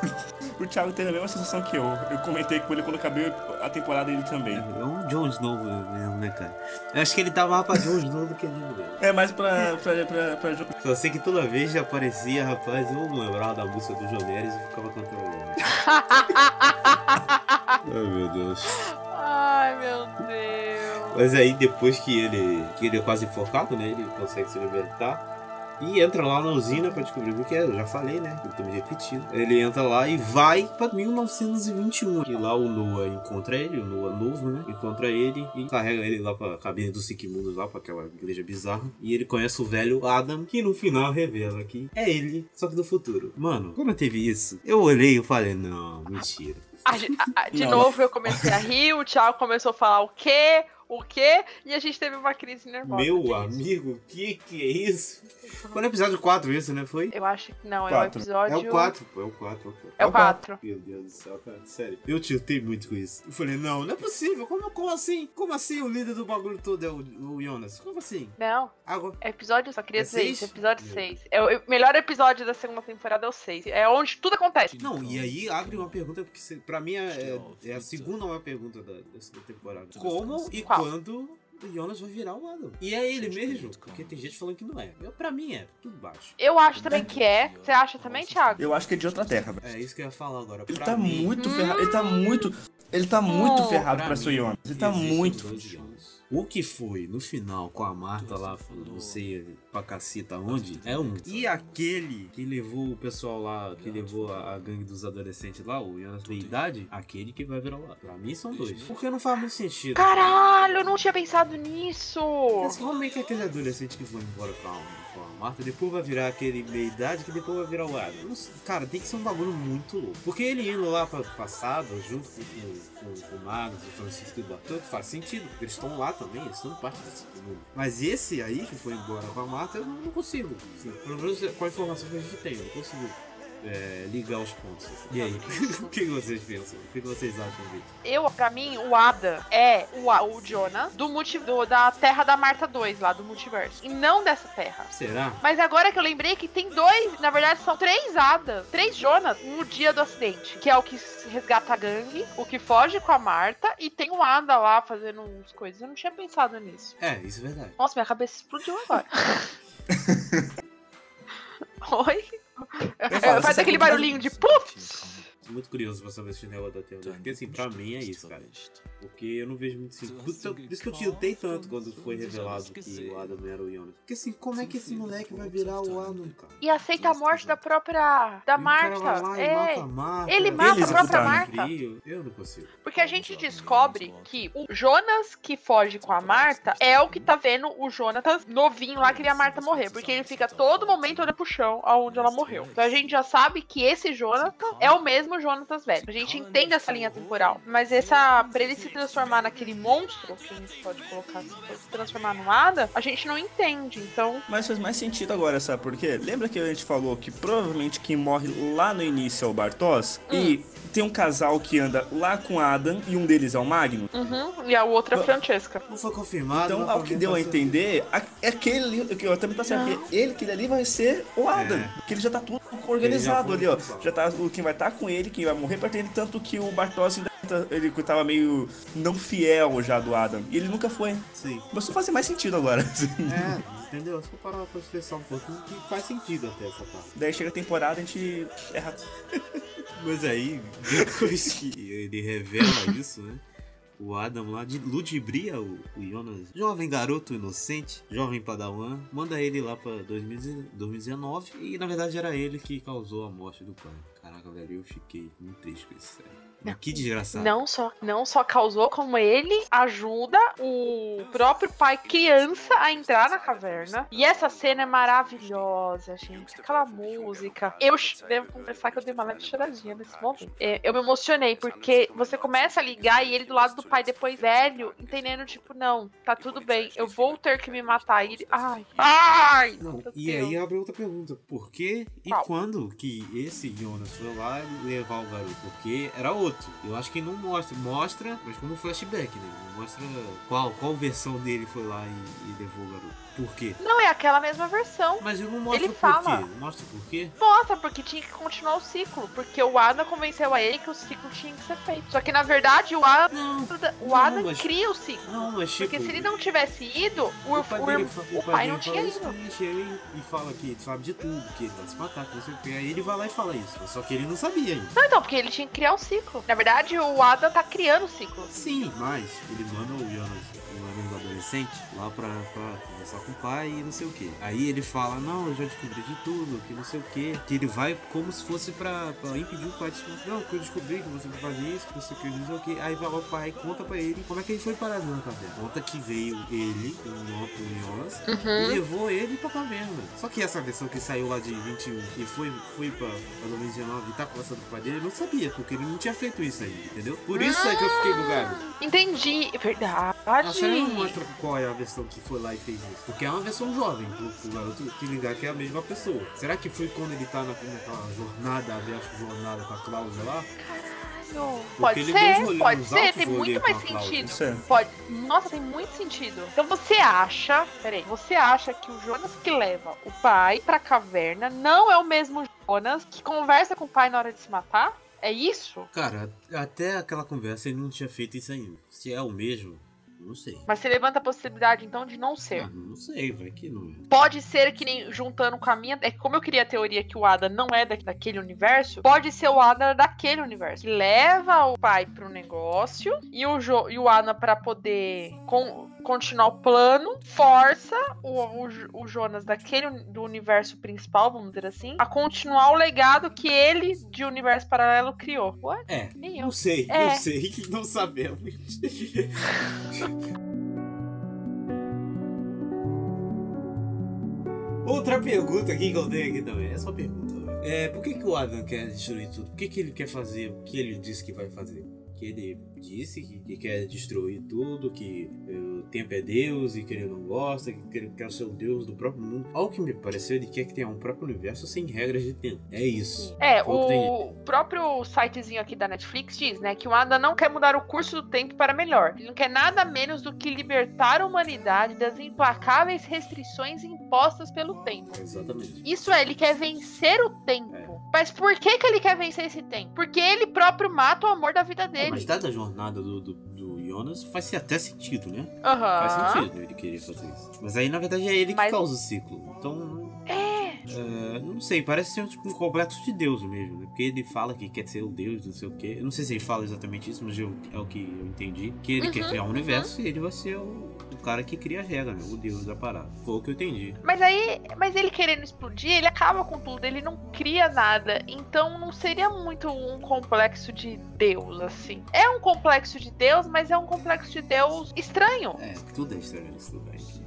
o Thiago teve a mesma sensação que eu. Eu comentei com ele quando acabei a temporada ele também. É um Jon Snow mesmo, né, cara? Eu acho que ele tava mais pra Jon Snow do que ele. É mais pra. pra, pra, pra, Só sei que toda vez que aparecia, rapaz, eu lembrava da música do Joneres e ficava cantando. Ai, meu Deus. Ai, meu Deus. Mas aí depois que ele, que ele é quase enforcado, né? Ele consegue se libertar. E entra lá na usina pra descobrir o que é. Eu já falei, né? Eu tô me repetindo. Ele entra lá e vai pra 1921. E lá o Noah encontra ele, o Noah novo, né? Encontra ele e carrega ele lá pra cabine do Sikimundos, lá pra aquela igreja bizarra. E ele conhece o velho Adam, que no final revela que é ele, só que do futuro. Mano, quando teve isso, eu olhei e falei, não, mentira. A a- a- de Não. novo eu comecei a rir, o Thiago começou a falar o quê? O quê? E a gente teve uma crise nervosa. Meu disso. amigo, que que é isso? Foi no episódio 4 isso, né? Foi? Eu acho que não, é o Quatro. episódio. É o 4, pô, é o 4. É o 4. Meu Deus do céu, cara, sério. Eu tiltei muito com isso. Eu falei, não, não é possível. Como, como assim? Como assim o líder do bagulho todo é o, o Jonas? Como assim? Não. Água. É episódio, só queria É dizer seis? isso, episódio 6. É o melhor episódio da segunda temporada é o 6. É onde tudo acontece. Não, e aí abre uma pergunta, porque pra mim é, é a segunda maior pergunta da, dessa temporada. Como e Qual? Quando o Jonas vai virar o Adam? E é ele mesmo? Porque tem gente falando que não é. Eu, pra mim é, tudo baixo. Eu acho também que é. Você acha também, Thiago? Eu acho que é de outra terra, velho. É isso que eu ia falar agora. Ele Pra tá mim- muito ferrado. Ele tá muito. Ele tá muito Hum. ferrado Pra pra ser o Jonas. Ele tá muito. dois Jonas. O que foi no final com a Marta lá, não sei pra caceta onde, é um. E aquele que levou o pessoal lá, que levou a, a gangue dos adolescentes lá, o Jonas da idade, aquele que vai virar o lado. Pra mim são dois. Porque não faz muito sentido. Caralho, eu não tinha pensado nisso. Mas como é que aquele adolescente que foi embora com a, a Marta depois vai virar aquele meia idade que depois vai virar o Adam? Cara, tem que ser um bagulho muito louco. Porque ele indo lá pra passado, junto com, com, com o Magnus, o Francisco e o faz sentido, porque eles estão lá também, eles estão parte desse mundo. Mas esse aí que foi embora com a Marta, eu não, não consigo. Assim, pelo menos com a informação que a gente tem, eu não consigo. É, ligar os pontos. E aí, o que vocês pensam? O que vocês acham disso? Eu, pra mim, o Ada é o, o Jonah do, multi, do- da Terra da Marta 2, lá do multiverso. E não dessa Terra. Será? Mas agora que eu lembrei que tem dois, na verdade são três Ada, três Jonas no dia do acidente. Que é o que resgata a gangue, o que foge com a Marta, e tem o Ada lá fazendo uns coisas. Eu não tinha pensado nisso. É, isso é verdade. Nossa, minha cabeça explodiu agora. Oi? Falo, Faz aquele barulhinho de puf! Muito curioso pra saber esse negócio da teoria. Porque assim, pra mim é isso, cara. Porque eu não vejo muito sentido. Por isso- que eu tiltei tanto quando foi revelado que o Adam era o Jonas. Porque assim, como é que esse moleque vai virar o Adam, cara? E aceita a morte da própria. da E Marta. e É. mata a Marta. Ele mata a própria. Marta. Eu não consigo. Porque a gente descobre que o Jonas que foge com a Marta é o que tá vendo o Jonatas novinho lá que a Marta morrer. Porque ele fica todo momento olhando pro chão aonde ela morreu. Então a gente já sabe que esse Jonatas é o mesmo Jonatas velho. A gente entende essa linha temporal. Mas essa. Pra ele se transformar naquele monstro, que a gente pode colocar pra se transformar no Ada, a gente não entende. Então. Mas faz mais sentido agora, sabe por quê? Lembra que a gente falou que provavelmente quem morre lá no início é o Bartos? E tem um casal que anda lá com Adam e um deles é o Magno? Uhum, e a outra é a Francesca. Não foi confirmado. Então, ao que deu a entender, é aquele ali, que eu também tá certo, que ele, aquele ali vai ser o Adam. Porque ele já tá tudo organizado ali, ó. Já tá o quem vai estar com ele, quem vai morrer pra ele, tanto que o Bartos ainda tá- ele tava meio não fiel já do Adam. E ele nunca foi. Sim. Começou a fazer mais sentido agora. assim. É, entendeu? Se eu parar pra pensar um pouquinho, que faz sentido até essa parte. Daí chega a temporada, a gente erra. Mas aí, depois que ele revela isso, né? O Adam lá de ludibria o, o Jonas, jovem garoto inocente, jovem padawan, manda ele lá pra 2000 2019 e na verdade era ele que causou a morte do pai. Caraca, velho, eu fiquei muito triste com isso, sério. Que desgraçado. Não só, não só causou, como ele ajuda o próprio pai criança a entrar na caverna. E essa cena é maravilhosa, gente. Aquela música. Eu devo confessar que eu dei uma leve choradinha nesse momento. É, eu me emocionei, porque você começa a ligar e ele do lado do pai depois velho, entendendo, tipo, não, tá tudo bem, eu vou ter que me matar. E ele. Ai! Ai! Não, e Deus. aí abre outra pergunta. Por que e Qual? quando que esse Jonas foi lá levar o garoto? Porque era outro. Eu acho que não mostra. Mostra, mas como flashback, né? Mostra qual, qual versão dele foi lá e, e levou o garoto. Por quê? Não, é aquela mesma versão. Mas eu não mostro Ele fala. quê. Mostra por quê? Mostra, porque tinha que continuar o ciclo. Porque o Adam convenceu a ele que o ciclo tinha que ser feito. Só que na verdade o Adam, o não, Adam mas- cria o ciclo. Não, mas tipo. Porque se ele não tivesse ido, o, O pai, o- dele, o fa- pai dele não tinha isso ido. ele e fala que ele sabe de tudo, que ele vai se matar, que não sei o que. Aí ele vai lá e fala isso. Só que ele não sabia ainda. Não, então, porque ele tinha que criar o ciclo. Na verdade, o Adam tá criando o ciclo. Sim, mas ele manda o o Jonas adolescente, lá pra, pra conversar com o pai e não sei o que. Aí ele fala, não, eu já descobri de tudo, que não sei o que. Que ele vai como se fosse pra, pra impedir o pai de. Não, que eu descobri que você vai fazer isso, que não sei o que, não sei o que. Aí vai lá o pai conta pra ele como é que ele foi parado na caverna. Conta que veio ele, o Jonas, e levou ele pra caverna. Só que essa versão que saiu lá de 21 e foi, foi pra, pra 2019 e tá conversando com o pai dele, ele não sabia, porque ele não tinha feito isso ainda, entendeu? Por isso é que eu fiquei bugado. Entendi. É Verdade. A série não mostra qual é a versão que foi lá e fez isso. Porque é uma versão jovem, pro, pro garoto que ligar que é a mesma pessoa. Será que foi quando ele tá na, naquela jornada, aberta jornada com a Cláudia lá? Não, Porque Pode ser, pode ser, tem muito mais sentido. É. Pode. Nossa, tem muito sentido. Então você acha, peraí, você acha que o Jonas que leva o pai pra caverna não é o mesmo Jonas que conversa com o pai na hora de se matar? É isso? Cara, até aquela conversa ele não tinha feito isso ainda. Se é o mesmo, não sei. Mas você levanta a possibilidade então de não ser. Ah, não sei, vai que não é. Pode ser que nem juntando com a minha. É que como eu queria a teoria que o Ada não é da- daquele universo, pode ser o Ada daquele universo. Que leva o pai pro negócio e o, jo, e o Ada, pra poder con- continuar o plano, força o, o, o Jonas daquele do universo principal, vamos dizer assim, a continuar o legado que ele, de universo paralelo, criou. What? É, Nem eu. não sei, É. não sei, não sabemos. Outra pergunta aqui que eu tenho aqui também, é só pergunta. É, por que, que o Adam quer destruir tudo? Por que, que ele quer fazer o que ele disse que vai fazer? Que ele disse que, que quer destruir tudo, que eh, o tempo é Deus e que ele não gosta, que ele quer ser o Deus do próprio mundo. Ao que me pareceu, ele quer que tenha um próprio universo sem regras de tempo. É isso. É, o próprio sitezinho aqui da Netflix diz, né, que o Ada não quer mudar o curso do tempo para melhor. Ele não quer nada menos do que libertar a humanidade das implacáveis restrições impostas pelo tempo. Exatamente. Isso é, ele quer vencer o tempo. Mas por que, que ele quer vencer esse tempo? Porque ele próprio mata o amor da vida É, dele. mas dada a jornada do, do, do Jonas, faz até sentido, né? Aham. Faz sentido ele querer fazer isso. Mas aí, na verdade, é ele que Mas- causa o ciclo. Então, É. É, não sei, parece ser tipo, um complexo de Deus mesmo, né? Porque ele fala que quer ser o Deus, não sei o quê. Eu não sei se ele fala exatamente isso, mas eu- é o que eu entendi. Que ele quer Uhum, criar um universo e ele vai ser o, o cara que cria a regra, né? O Deus da parada. Foi o que eu entendi. Mas aí, mas ele querendo explodir, ele acaba com tudo, ele não cria nada. Então não seria muito um complexo de Deus, assim. É um complexo de Deus, mas é um complexo de Deus estranho. É, tudo é estranho nesse lugar aqui.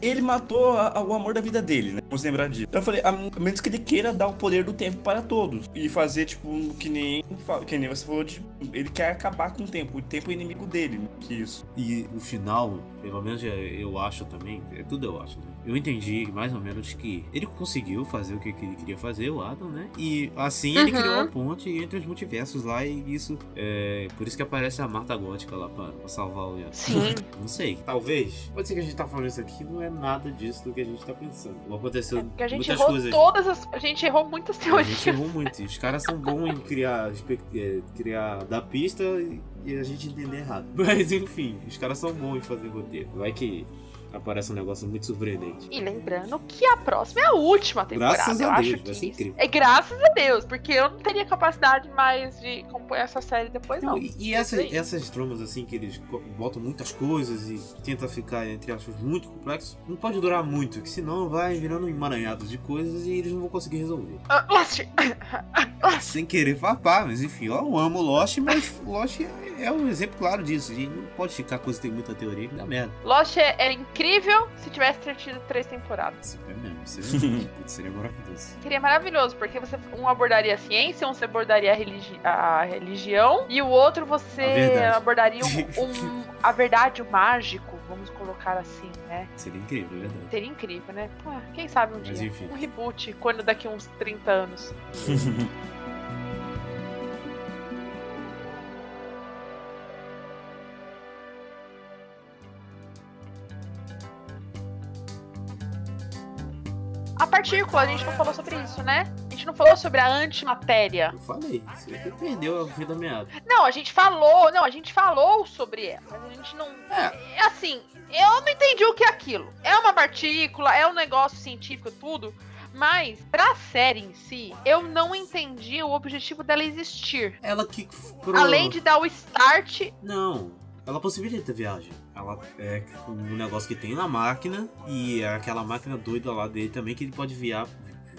Ele matou a- a- o amor da vida dele, né? Vamos lembrar disso. Então eu falei, a menos que ele queira dar o poder do tempo para todos. E fazer, tipo, que nem, que nem você falou, de, ele quer acabar com o tempo. O tempo é inimigo dele, né? que isso. E o final, pelo menos é, eu acho também, é tudo eu acho, né? Eu entendi mais ou menos que ele conseguiu fazer o que ele queria fazer, o Adam, né? E assim ele Uhum. criou a ponte entre os multiversos lá e isso. É, por isso que aparece a Marta Gótica lá pra, pra salvar o Ian. Sim. Não sei. Talvez. Pode ser que a gente tá falando isso aqui, não é nada disso do que a gente tá pensando. Aconteceu Porque a gente muitas errou coisas. todas as. A gente errou muitas A teorias. gente errou muito. Os caras são bons em criar, é, criar da pista e- e a gente entender errado. Mas enfim, os caras são bons em fazer roteiro. Vai que aparece um negócio muito surpreendente. E lembrando que a próxima é a última temporada. Graças eu a Deus, acho vai que ser incrível. É graças a Deus, porque eu não teria capacidade mais de compor essa série depois, não. Não, e e essa- essas tramas assim que eles botam muitas coisas e tenta ficar, entre aspas, muito complexo, não pode durar muito, que senão vai virando um emaranhado de coisas e eles não vão conseguir resolver. Ah, Lost! Sem querer papar, mas enfim, eu amo Lost, mas Lost é, é um exemplo claro disso. A gente não pode ficar coisa que tem muita teoria que dá merda. Lost é, é incrível se tivesse ter tido três temporadas. É mesmo, seria, seria maravilhoso. Seria maravilhoso, porque você um abordaria a ciência, um você abordaria a, religi- a religião, e o outro você abordaria um, um- a verdade, o mágico, vamos colocar assim, né? Seria incrível, é verdade. Seria incrível, né? Ah, quem sabe um Mas dia. enfim. Um reboot, quando daqui uns 30 anos. partícula, a gente não falou sobre isso, né? A gente não falou sobre a antimatéria. Eu falei, você perdeu a vida meada. Não, a gente falou, não, a gente falou sobre ela, mas a gente não. É assim, eu não entendi o que é aquilo. É uma partícula, é um negócio científico, tudo. Mas, pra série em si, eu não entendi o objetivo dela existir. Ela que. pro- Além de dar o start. Não, ela possibilita a viagem. Ela é um negócio que tem na máquina e é aquela máquina doida lá dele também que ele pode viar,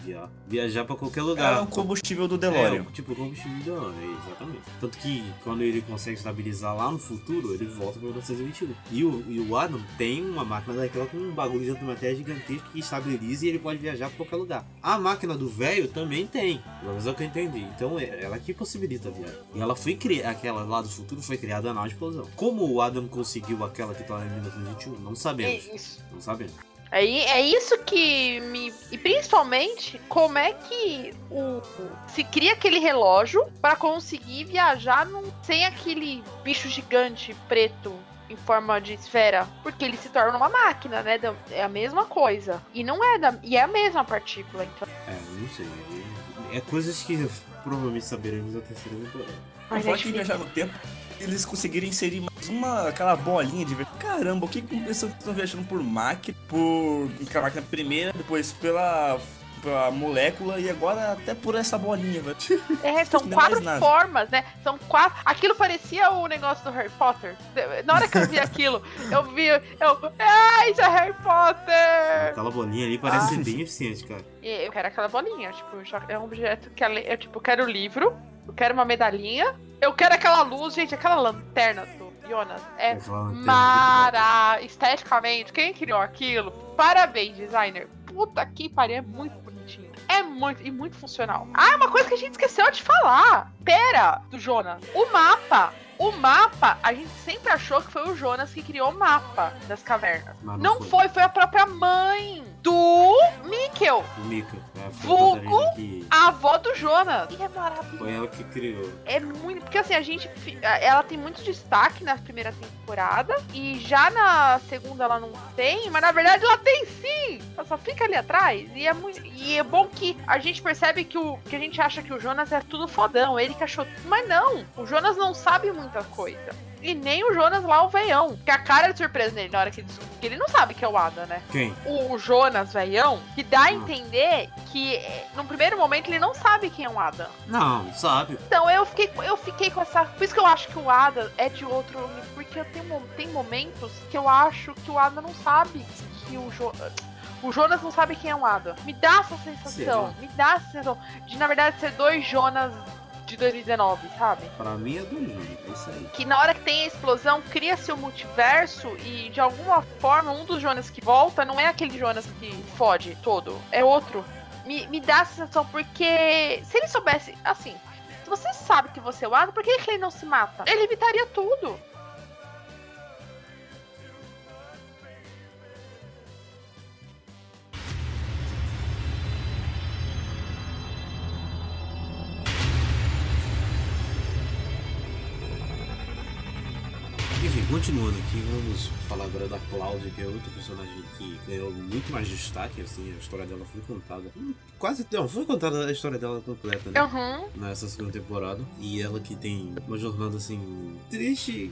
viar, viajar pra qualquer lugar. É o combustível do É, DeLorean. o tipo o combustível do DeLorean, exatamente. Tanto que quando ele consegue estabilizar lá no futuro, ele volta pra 1921. E o, e o Adam tem uma máquina daquela com um bagulho de antimatéria gigantesco que estabiliza e ele pode viajar pra qualquer lugar. A máquina do velho também tem, pelo menos é o que eu entendi. Então é ela que possibilita a viagem. E ela foi criada, aquela lá do futuro foi criada na explosão. Como o Adam conseguiu aquela que tá lá em 1921? Não sabemos. É isso. Não sabemos. É, i- é isso que me. E principalmente, como é que o se cria aquele relógio pra conseguir viajar num- sem aquele bicho gigante preto em forma de esfera? Porque ele se torna uma máquina, né? Da- É a mesma coisa. E não é da. E é a mesma partícula, então. É, não sei. É, é coisas que provavelmente saberemos na terceira temporada. Mas falar que viajar no tempo, eles conseguiram inserir mais uma, aquela bolinha de ver. Caramba, o que que pessoas estão viajando por máquina, por aquela máquina primeira, depois pela, pela molécula e agora até por essa bolinha, velho. É, são é quatro formas, né? São quatro. Aquilo parecia o negócio do Harry Potter. Na hora que eu vi aquilo, eu vi. Eu. Ah, isso é Harry Potter! Aquela bolinha ali parece Ah. ser bem eficiente, cara. Eu quero aquela bolinha, tipo, já é um objeto que ale- eu, tipo, eu quero o livro, eu quero uma medalhinha, eu quero aquela luz, gente, aquela lanterna do Jonas é mara esteticamente, quem criou aquilo? Parabéns, designer. Puta que pariu, é muito bonitinho. É muito e muito funcional. Ah, uma coisa que a gente esqueceu de falar. Pera, do Jonas. O mapa. O mapa, a gente sempre achou que foi o Jonas que criou o mapa das cavernas. Mas Não não foi, foi a própria mãe do Mikkel. Mika. É, Vulgo, que. a avó do Jonas. E é maravilhoso. Foi ela que criou. É muito. Porque assim, a gente. Ela tem muito destaque na primeira temporada. E já na segunda ela não tem. Mas na verdade ela tem sim. Ela só fica ali atrás. E é muito. E é bom que a gente percebe que o. Que a gente acha que o Jonas é tudo fodão. Ele que achou. Mas não. O Jonas não sabe muita coisa. E nem o Jonas lá, o veião. Que a cara de surpresa nele na hora que ele descobre. que ele não sabe que é o Ada, né? Quem? o Jonas veião, que dá a entender que eh, no primeiro momento ele não sabe quem é o Adam. Não, sabe. Então eu fiquei, eu fiquei com essa. Por isso que eu acho que o Ada é de outro. Porque eu tenho, tem momentos que eu acho que o Ada não sabe que o Jo- O Jonas não sabe quem é o Ada. Me dá essa sensação. Será? Me dá essa sensação de, na verdade, ser dois Jonas de 2019, sabe? Pra mim é do Júnior, é isso aí. que na hora que tem a explosão cria-se o multiverso e de alguma forma um dos Jonas que volta não é aquele Jonas que fode todo, é outro. Me, me dá a sensação porque se ele soubesse, assim, se você sabe que você é o Adam, por que ele não se mata? Ele evitaria tudo. Continuando aqui, vamos falar agora da Cláudia, que é outra personagem que ganhou muito mais destaque, assim, a história dela foi contada. Hum, Quase, não, foi contada a história dela completa, né? Uhum. Nessa segunda temporada. E ela que tem uma jornada, assim, triste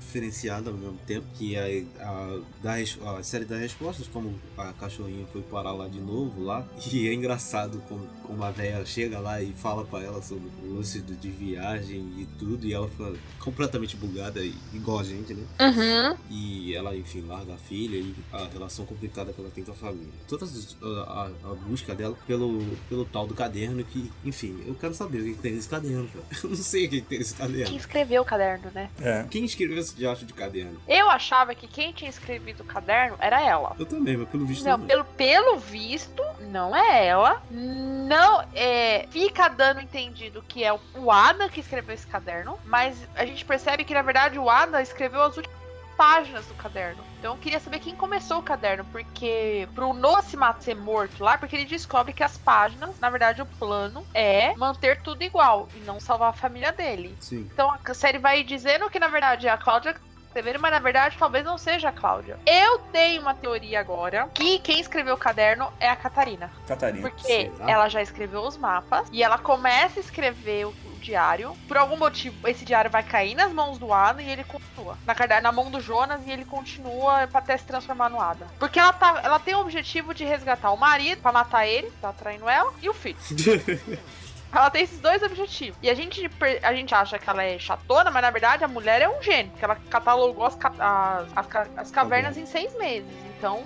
diferenciada ao mesmo tempo, que é a, da, a série das respostas, como a cachorrinha foi parar lá de novo lá. E é engraçado como, como a velha chega lá e fala pra ela sobre o lance de viagem e tudo, e ela fica completamente bugada, igual a gente, né? Uhum. E ela, enfim, larga a filha e a relação complicada que ela tem com a família. Toda a, a- a busca dela pelo, pelo tal do caderno que, enfim, eu quero saber o que tem nesse caderno, cara. Eu não sei o que tem nesse Quem caderno. escreveu o caderno, né? É. Quem escreveu esse diacho de caderno? Eu achava que quem tinha escrevido o caderno era ela. Eu também, mas pelo visto Não, não. pelo, pelo visto, não é ela. Não é. Fica dando entendido que é o- o Ada que escreveu esse caderno. Mas a gente percebe que, na verdade, o Ada escreveu as últimas páginas do caderno. Então eu queria saber quem começou o caderno, porque pro Noah se matar, ser morto lá, porque ele descobre que as páginas, na verdade, o plano é manter tudo igual e não salvar a família dele. Sim. Então a série vai dizendo que na verdade a Cláudia escrevendo, mas na verdade talvez não seja a Cláudia. Eu tenho uma teoria agora que quem escreveu o caderno é a Catarina. Catarina. Porque Será? ela já escreveu os mapas e ela começa a escrever o, diário. Por algum motivo, esse diário vai cair nas mãos do Adam e ele continua. Na na mão do Jonas e ele continua pra até se transformar no Adam. Porque ela, tá, ela tem o objetivo de resgatar o marido pra matar ele, tá traindo ela, e o filho. Ela tem esses dois objetivos. E a gente, a gente acha que ela é chatona, mas na verdade a mulher é um gênio. Porque ela catalogou as, ca- as, as as cavernas em seis meses. Então,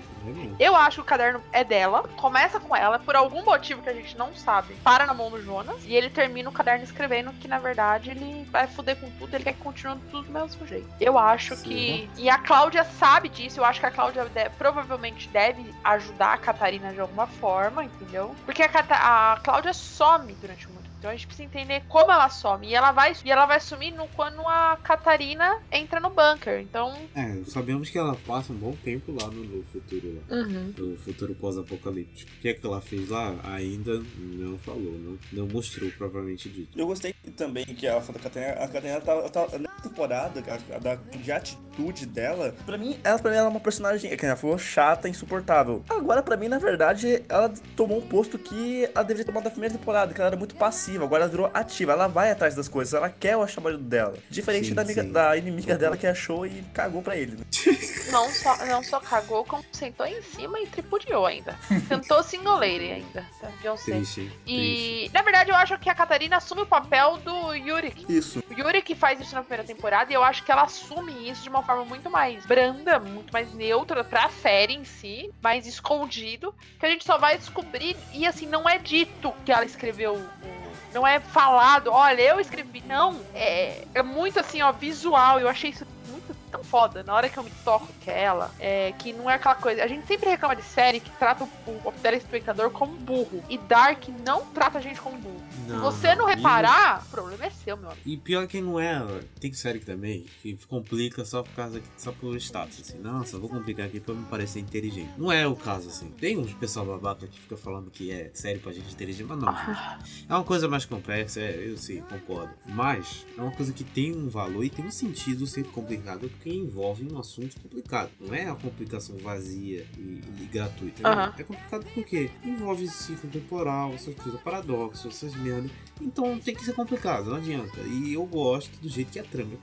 eu acho que o caderno é dela. Começa com ela, por algum motivo que a gente não sabe. Para na mão do Jonas. E ele termina o caderno escrevendo que, na verdade, ele vai foder com tudo. Ele quer que continue tudo do mesmo jeito. Eu acho que. E a Cláudia sabe disso. Eu acho que a Cláudia de- provavelmente deve ajudar a Catarina de alguma forma, entendeu? Porque a, Cata- a Cláudia some durante muito então a gente precisa entender como ela some. E ela vai, e ela vai sumir no, quando a Catarina entra no bunker. Então. É, sabemos que ela passa um bom tempo lá no, no futuro lá. Uhum. No futuro pós-apocalíptico. O que é que ela fez lá? Ainda não falou, não, não mostrou propriamente dito. Eu gostei também que falou da Catarina. A Catarina tá, tá na temporada, a, a da, de atitude dela. Pra mim, ela pra mim ela é uma personagem, que ela falou, chata, insuportável. Agora, pra mim, na verdade, ela tomou um posto que ela deveria tomar da primeira temporada, que ela era muito passiva. Agora ela virou ativa, ela vai atrás das coisas, ela quer o chamado dela. Diferente Sim, da, amiga, da inimiga dela que achou e cagou pra ele. Né? Não só, não só cagou, como sentou em cima e tripudiou ainda. Tentou single lady ainda. tá? Beyoncé. Triste? E, na verdade, eu acho que a Catarina assume o papel do Yurik. Isso. O Yuri que faz isso na primeira temporada e eu acho que ela assume isso de uma forma muito mais branda, muito mais neutra pra série em si, mais escondido, que a gente só vai descobrir e assim, não é dito que ela escreveu o. Não é falado, olha, eu escrevi. Não, é, é muito assim, ó, visual. Eu achei isso muito tão foda. Na hora que eu me toco é ela, é, que não é aquela coisa. A gente sempre reclama de série que trata o, o telespectador como burro. E Dark não trata a gente como burro. Se você não reparar, o problema é seu, meu amigo. E pior que não é, tem série que também que complica só por causa só por status, assim. Nossa, vou complicar aqui pra me parecer inteligente. Não é o caso, assim. Tem uns pessoal babaca que fica falando que é série pra gente inteligente, mas não. gente. É uma coisa mais complexa, é, eu sei, concordo. Mas é uma coisa que tem um valor e tem um sentido ser complicado porque envolve um assunto complicado. Não é uma complicação vazia e, e gratuita. não. Aham. É complicado porque envolve ciclo temporal, essas coisas, paradoxos, essas merdas. Então tem que ser complicado, não adianta. E eu gosto do jeito que a trama é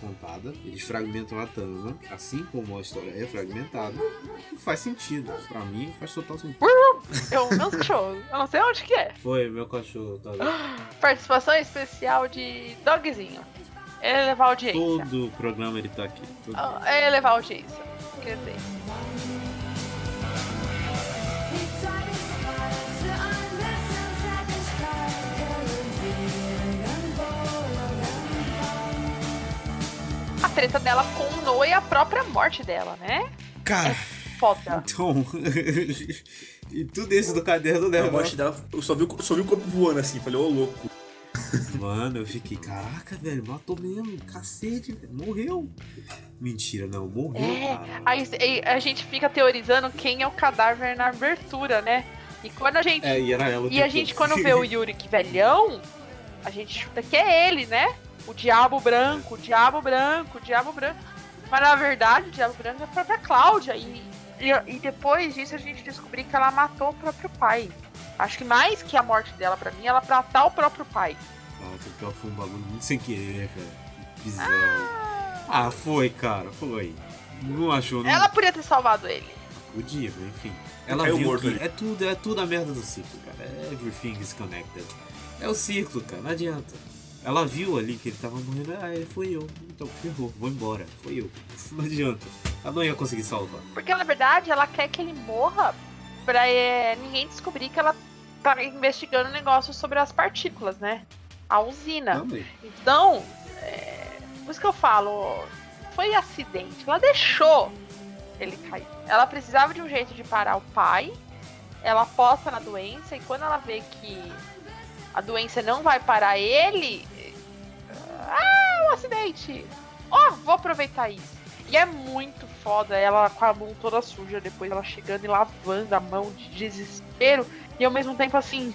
contada. Eles fragmentam a trama, assim como a história é fragmentada. Faz sentido. Pra mim, faz total sentido. É o meu cachorro. Eu não sei onde que é. Foi meu cachorro, tá vendo? Participação especial de Dogzinho. Elevar a audiência. Todo programa ele tá aqui. Todo- Ah, É elevar a audiência. Quer dizer. Treta dela com o Noah e a própria morte dela, né? Cara, Foda. então. e tudo isso do caderno A dela. morte dela, eu só vi, o- só vi o corpo voando assim, falei, ô louco. Mano, eu fiquei, caraca, velho, matou mesmo, cacete, velho, morreu. Mentira, não, morreu, É, aí aí a gente fica teorizando quem é o cadáver na abertura, né? E quando a gente. É, e era ela o E a gente, quando vê o Yurik velhão, a gente chuta que é ele, né? O diabo branco, o diabo branco, o diabo branco. Mas na verdade, o diabo branco é a própria Cláudia. E, e, e depois disso a gente descobriu que ela matou o próprio pai. Acho que mais que a morte dela, pra mim, ela matar o próprio pai. Nossa, pior que foi um bagulho muito sem querer, né, cara? Que bizarro. Ah, foi, cara, foi. Não achou, não? Ela podia ter salvado ele. Podia, mas enfim. Ela Caiu viu morto que ali. é tudo, é tudo a merda do ciclo, cara. Everything is connected. É o ciclo, cara, não adianta. Ela viu ali que ele tava morrendo, ah, é, foi eu. Então, ferrou, vou embora, foi eu. Não adianta. Ela não ia conseguir salvar. Porque na verdade ela quer que ele morra pra é, ninguém descobrir que ela tá investigando negócios sobre as partículas, né? A usina. Também. Então, é, por isso que eu falo, foi acidente. Ela deixou ele cair. Ela precisava de um jeito de parar o pai. Ela aposta na doença e quando ela vê que a doença não vai parar ele, ah, um acidente. Ó, vou aproveitar isso. E é muito foda ela com a mão toda suja, depois ela chegando e lavando a mão de desespero. E ao mesmo tempo, assim,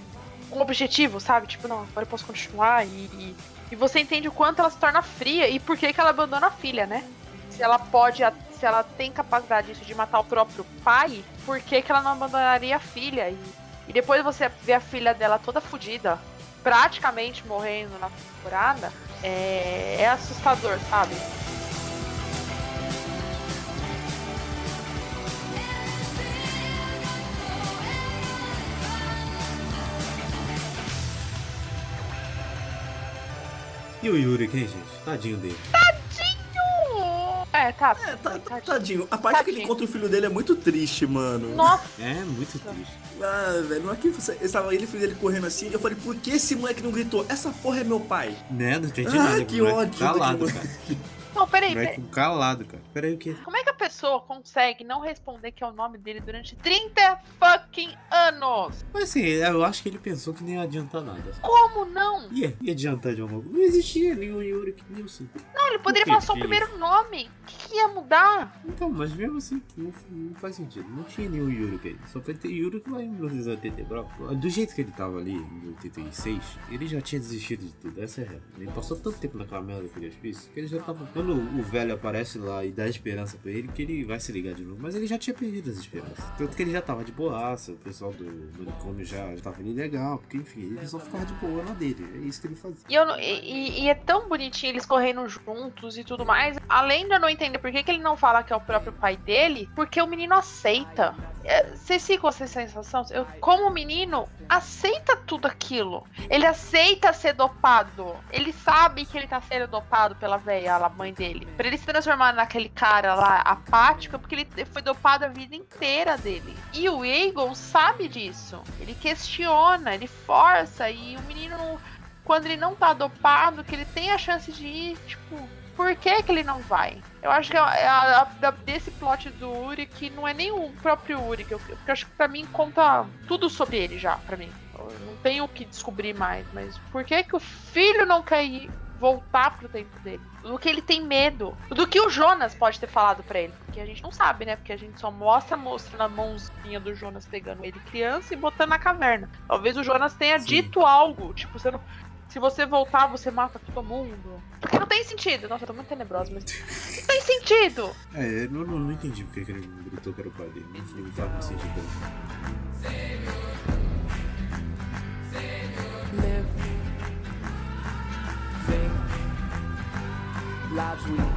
com objetivo, sabe? Tipo, não, agora eu posso continuar. E, e, e você entende o quanto ela se torna fria e por que, que ela abandona a filha, né? Se ela pode, se ela tem capacidade de matar o próprio pai, por que, que ela não abandonaria a filha? E, e depois você vê a filha dela toda fodida, praticamente morrendo na temporada, é, é assustador, sabe? E o Yuri, quem, gente? Tadinho dele. Tadinho! É, tá. É, tá, tá- tadinho. tadinho. A parte que ele encontra o filho dele é muito triste, mano. Nossa, É muito triste. Ah, velho, não é que você. Estava ele e o filho dele correndo assim. Eu falei, por que esse moleque não gritou? Essa porra é meu pai. Né? Não entendi Ah, nada. que ódio Calado, cara. Não, peraí, peraí. calado, cara. Peraí, o quê? Como é que a pessoa consegue não responder que é o nome dele durante 30 fucking anos? Mas assim, eu acho que ele pensou que nem ia adiantar nada. Como não? Ia, ia adiantar de alguma coisa. Não existia nenhum Yuri que nem assim. Não, ele poderia falar só o primeiro nome. O que, que ia mudar? Então, mas mesmo assim, não, não faz sentido. Não tinha nenhum Yuri que Só foi ter Yuri lá em 1980. bro. Do jeito que ele tava ali, em 86, ele já tinha desistido de tudo. Essa é a real. Ele passou tanto tempo naquela merda que ele fez que ele já tava. Quando o velho aparece lá e dá esperança pra ele, que ele vai se ligar de novo. Mas ele já tinha perdido as esperanças. Tanto que ele já tava de boaça, o pessoal do manicômio já, já tava legal, porque enfim, ele só ficava de boa na dele. É isso que ele fazia. E, eu e- e- é tão bonitinho eles correndo juntos e tudo mais. Além de eu não entender por que, que ele não fala que é o próprio pai dele, porque o menino aceita. É, Vocês ficam essa sensação? Eu, como menino, aceita tudo aquilo. Ele aceita ser dopado. Ele sabe que ele tá sendo dopado pela velha, a mãe dele. Pra ele se transformar naquele cara lá apático, é porque ele foi dopado a vida inteira dele. E o Eagle sabe disso. Ele questiona, ele força. E o menino quando ele não tá dopado, que ele tem a chance de ir, tipo, por que que ele não vai? Eu acho que é a, é a- a- da- desse plot do Uri que não é nem o próprio Uri, que eu, porque eu acho que pra mim conta tudo sobre ele já, pra mim. não tenho o que descobrir mais, mas por que que o filho não quer ir voltar pro tempo dele? Do que ele tem medo? Do que o Jonas pode ter falado pra ele? Porque a gente não sabe, né? Porque a gente só mostra mostrando a mãozinha do Jonas pegando ele criança e botando na caverna. Talvez o Jonas tenha dito algo, tipo, você não... Se você voltar, você mata todo mundo. Porque não tem sentido. Nossa, eu tô muito tenebrosa, mas. Não tem sentido! É, eu não, não, não entendi porque que ele gritou que era o pai dele. Não, não faz sentido.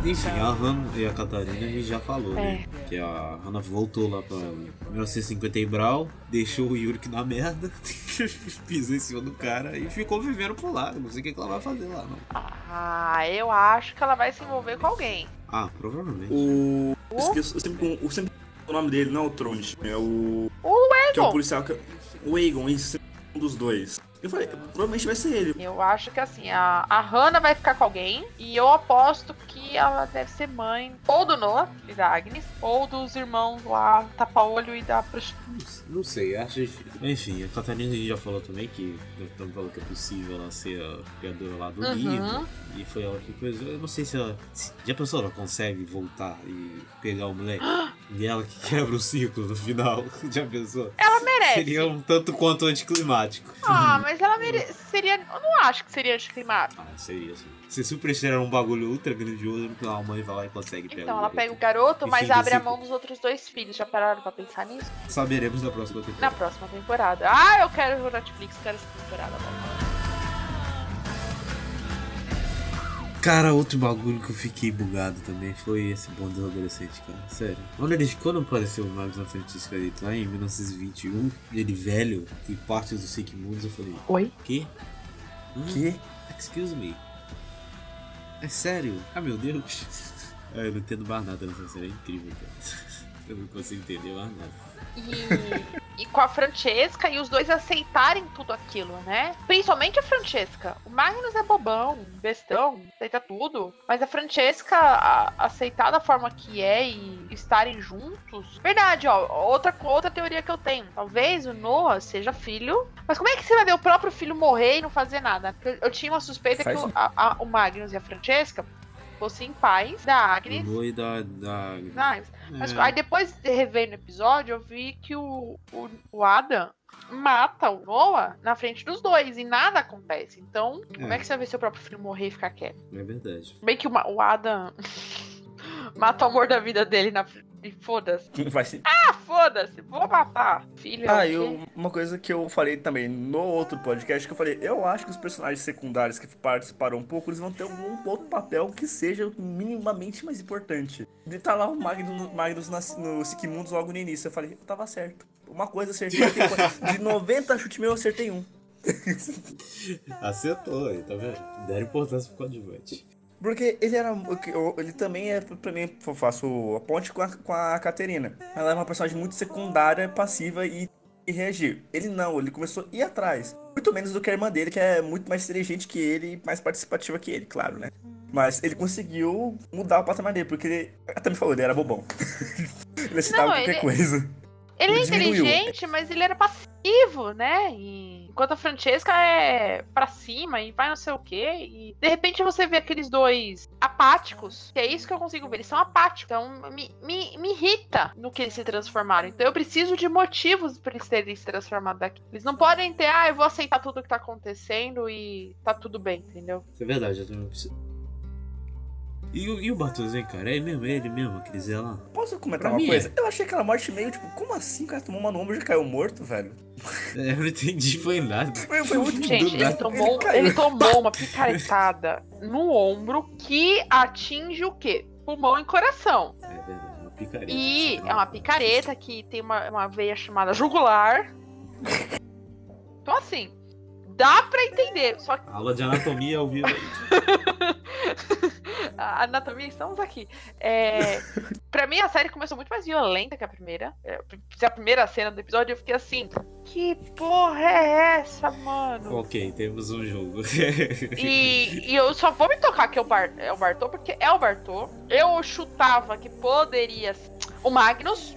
Enfim, a Hannah e a Catarina a gente já falou, né? Que a Hannah voltou lá pra 1950 e Brau, deixou o Yurik na merda, pisou em cima do cara e ficou vivendo por lá. Não sei o que, que ela vai fazer lá, não. Ah, eu acho que ela vai se envolver com alguém. Ah, provavelmente. O. Eu esqueço, eu sempre, eu sempre o nome dele, não é o Trond, é o. O Que é o Egon! policial. Que, o Egon, isso, um dos dois. Eu falei, provavelmente vai ser ele. Eu acho que assim, a, a Hannah vai ficar com alguém. E eu aposto que ela deve ser mãe ou do Noah e da Agnes, ou dos irmãos lá, tapa-olho e da prostituta. Não sei, acho difícil. Enfim, a Catarina já falou também que também falou que é possível ela ser a criadora lá do Uhum. livro. E foi ela que coisa. Eu não sei se ela. Se, já pensou ela consegue voltar e pegar o moleque? e ela que quebra o ciclo no final. Já pensou? Ela merece. Seria um tanto quanto anticlimático. Ah, mas ela mere... seria. Eu não acho que seria anticlimático. Ah, seria assim. Se Superstar um bagulho ultra grandioso, a mãe vai lá e consegue pegar Então o ela pega o garoto, mas do abre a ciclo. mão dos outros dois filhos. Já pararam pra pensar nisso? Saberemos na próxima temporada. Na próxima temporada. Ah, eu quero o Netflix, quero essa temporada. Cara, outro bagulho que eu fiquei bugado também foi esse bonde dos adolescentes, cara. Sério. Quando, ele, quando apareceu o Magnus na Francisca ali, lá em 1921, ele velho e parte dos Sick Mundos, eu falei: Oi? Que? Que? Excuse me. É sério? Ah, meu Deus. Ah, eu não entendo mais nada nessa série, é incrível, cara. Eu não consigo entender mais nada. E, e com a Francesca e os dois aceitarem tudo aquilo, né? Principalmente a Francesca. O Magnus é bobão, bestão, aceita tudo. Mas a Francesca a- aceitar da forma que é e estarem juntos. Verdade, ó. Outra, outra teoria que eu tenho. Talvez o Noah seja filho. Mas como é que você vai ver o próprio filho morrer e não fazer nada? Eu, eu tinha uma suspeita Faz que o, a- a- o Magnus e a Francesca fossem pais da O Agnes. Noi da. da... Nice. Mas É. aí depois de rever no episódio, eu vi que o, o, o Adam mata o Noah na frente dos dois e nada acontece. Então, como é É. que você vai ver seu próprio filho morrer e ficar quieto? É verdade. Bem que o, o Adam mata o amor da vida dele na frente. E foda-se. Vai ser. Ah, foda-se, vou matar. Filho. Ah, eu, uma coisa que eu falei também no outro podcast, que eu falei, eu acho que os personagens secundários que participaram um pouco, eles vão ter algum outro papel que seja minimamente mais importante. De estar lá o Magnus, Magnus na, no Sikimundos logo no início, eu falei, eu tava certo. Uma coisa eu acertei, de 90 chute meu eu acertei um. Acertou aí, tá vendo? Deram importância pro coadjuvante. Porque ele era. Ele também é, pra mim, eu faço a ponte com a, com a Caterina. Ela é uma personagem muito secundária, passiva e, e reagir. Ele não, ele começou a ir atrás. Muito menos do que a irmã dele, que é muito mais inteligente que ele e mais participativa que ele, claro, né? Mas ele conseguiu mudar o patamar dele, porque ele. Ela também falou, ele era bobão. ele aceitava qualquer ele- coisa. Ele é ele diminuiu. inteligente, mas ele era passivo, né? E enquanto a Francesca é pra cima e vai não sei o quê. E de repente você vê aqueles dois apáticos, que é isso que eu consigo ver. Eles são apáticos. Então me, me, me irrita no que eles se transformaram. Então eu preciso de motivos pra eles terem se transformado daqui. Eles não podem ter, ah, eu vou aceitar tudo que tá acontecendo e tá tudo bem, entendeu? É verdade, eu. E, o- e o Bartosz, hein, cara? É ele mesmo, é ele mesmo, aquele Zé lá. Posso comentar Pra uma mim coisa? é. Eu achei aquela morte meio tipo, como assim o cara tomou uma no ombro e já caiu morto, velho? É, eu não entendi, foi nada. Foi, foi muito Gente, ele nada. tomou, caiu. ele tomou uma picaretada no ombro que atinge o quê? Pulmão e coração. É verdade, uma picareta. E é uma picareta que tem uma, uma veia chamada jugular. Então, assim, dá pra entender. Só que Aula de anatomia ao vivo. a anatomia, estamos aqui. É, pra mim, a série começou muito mais violenta que a primeira. É, a primeira cena do episódio, eu fiquei assim: que porra é essa, mano? ok, temos um jogo. E, e eu só vou me tocar que é o, Bar, é o Bartô, porque é o Bartô. Eu chutava que poderia ser o Magnus.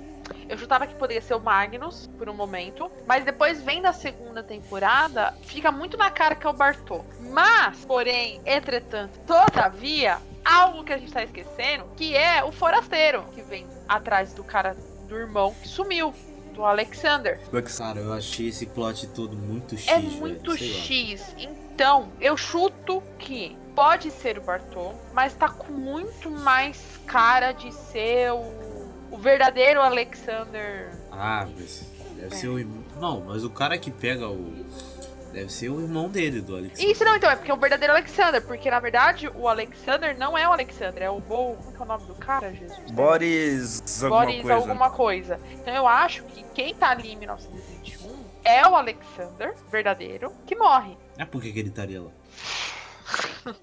Eu chutava que poderia ser o Magnus por um momento, mas depois vem da segunda temporada, fica muito na cara que é o Bartô. Mas, porém, entretanto, todavia, algo que a gente tá esquecendo, que é o forasteiro que vem atrás do cara do irmão que sumiu, do Alexander. Cara, eu achei esse plot todo muito X, É muito. X. Então, eu chuto que pode ser o Bartô, mas tá com muito mais cara de ser o verdadeiro Alexander. Ah, mas deve É. ser o irmão. Não, mas o cara que pega o. Deve ser o irmão dele, do Alex. Isso não, então, é porque é o verdadeiro Alexander, porque na verdade o Alexander não é o Alexander, é o Bo. Como que é o nome do cara, Jesus? Boris alguma Boris coisa. alguma coisa. Então eu acho que quem tá ali em 1921 é o Alexander, verdadeiro, que morre. É por que que ele estaria lá?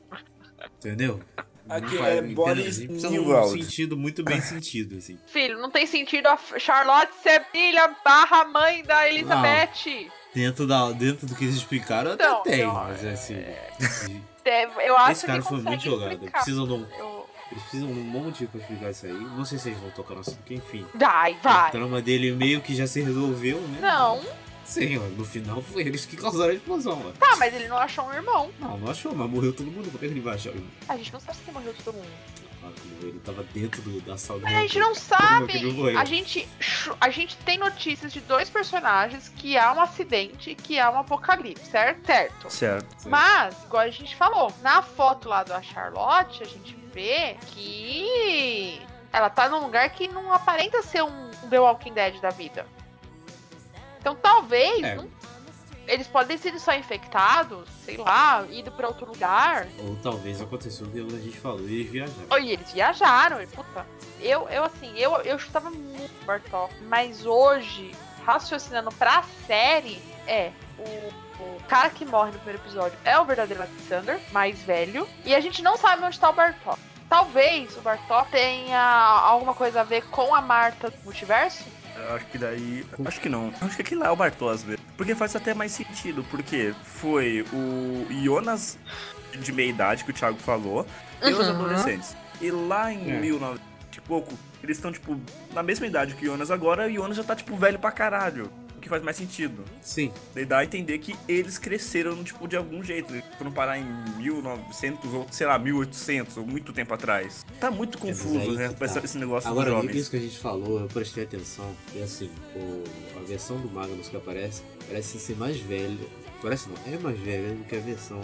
Entendeu? Aqui Não é Boris um sentido muito bem sentido, assim. Filho, não tem sentido a Charlotte ser filha barra mãe da Elizabeth. Dentro, da, dentro do que eles explicaram, até Então, tem, eu- mas é assim. É, Eu acho Esse cara que foi muito jogado. explicar. Precisam de um. Eu- Eles precisam de um bom motivo pra explicar isso aí. Não sei se eles vão tocar no assunto, enfim. Vai, A vai. trama dele meio que já se resolveu, né? Não. Sim, ó, no final foi eles que causaram a explosão, ó. Tá, mas ele não achou um irmão. Não, não achou, mas morreu todo mundo. Como é que ele vai achar? A gente não sabe se morreu todo mundo. Claro que morreu, ele tava dentro do, da sala Mas a gente não é sabe. morreu? A gente, a gente tem notícias de dois personagens que há um acidente e que há um apocalipse, certo? Certo. Certo. Mas, igual a gente falou, na foto lá da Charlotte, a gente vê que ela tá num lugar que não aparenta ser um The Walking Dead da vida. Então talvez É. não- eles podem ter sido só infectados, sei lá, ido pra outro lugar. Ou talvez aconteceu o que a gente falou, eles viajaram. Oi, eles viajaram, e puta. Eu, eu assim, eu, eu chutava muito Bartok, mas hoje, raciocinando pra série, é o, o cara que morre no primeiro episódio é o verdadeiro Alexander, mais velho, e a gente não sabe onde tá o Bartok. Talvez o Bartok tenha alguma coisa a ver com a Marta do multiverso? Eu acho que daí. Acho que não. Acho que aquele lá é o Bartos mesmo. Porque faz até mais sentido. Porque foi o Jonas de meia idade que o Thiago falou e os Uhum. adolescentes. E lá em É. 1900 e pouco, eles estão, tipo, na mesma idade que o Jonas agora e o Jonas já tá, tipo, velho pra caralho. Que faz mais sentido. Sim. Daí dá a entender que eles cresceram, tipo, de algum jeito. Eles foram parar em 1900 ou, sei lá, 1800, ou muito tempo atrás. Tá muito confuso, né? tá. Esse negócio Agora, dos jovens. isso que a gente falou, eu prestei atenção. E assim, o, a versão do Magnus que aparece parece ser mais velha. Parece não, é mais velha do que a versão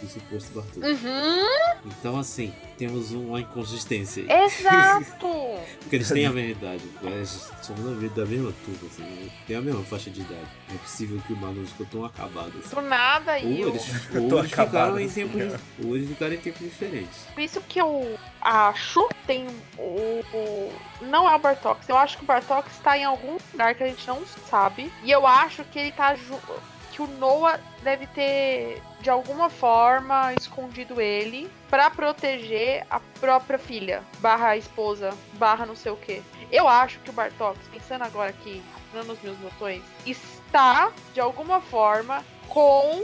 do suposto Bartô. Uhum, Então, assim, temos uma inconsistência aí. exato! Porque eles têm a mesma idade, eles são da me- da mesma turma, assim, tem a mesma faixa de idade. Não é possível que o Magnus ficou tão acabado assim. Do nada, Ou e eles, ou tô eles acabado, ficaram em assim, tempos, cara. ou eles ficaram em tempos diferentes. Por isso que eu acho tem o, o- não é o Bartox. Eu acho que o Bartox tá em algum lugar que a gente não sabe. E eu acho que ele tá ju- que o Noah deve ter de alguma forma escondido ele pra proteger a própria filha, barra esposa, barra não sei o que. Eu acho que o Bartox, pensando agora aqui, dando os meus botões, está de alguma forma com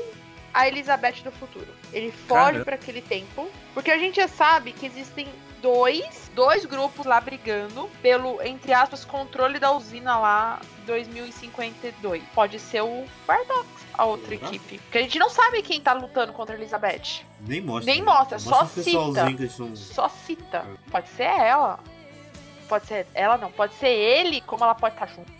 a Elizabeth do futuro. Ele foge pra aquele tempo, porque a gente já sabe que existem dois, dois grupos lá brigando pelo, entre aspas, controle da usina lá 2052. Pode ser o Bardox, a outra Exato. equipe. Porque a gente não sabe quem tá lutando contra a Elizabeth. Nem mostra. Nem né? mostra, só cita. são. Só cita. Pode ser ela. Pode ser ela, não. Pode ser ele, como ela pode estar junto.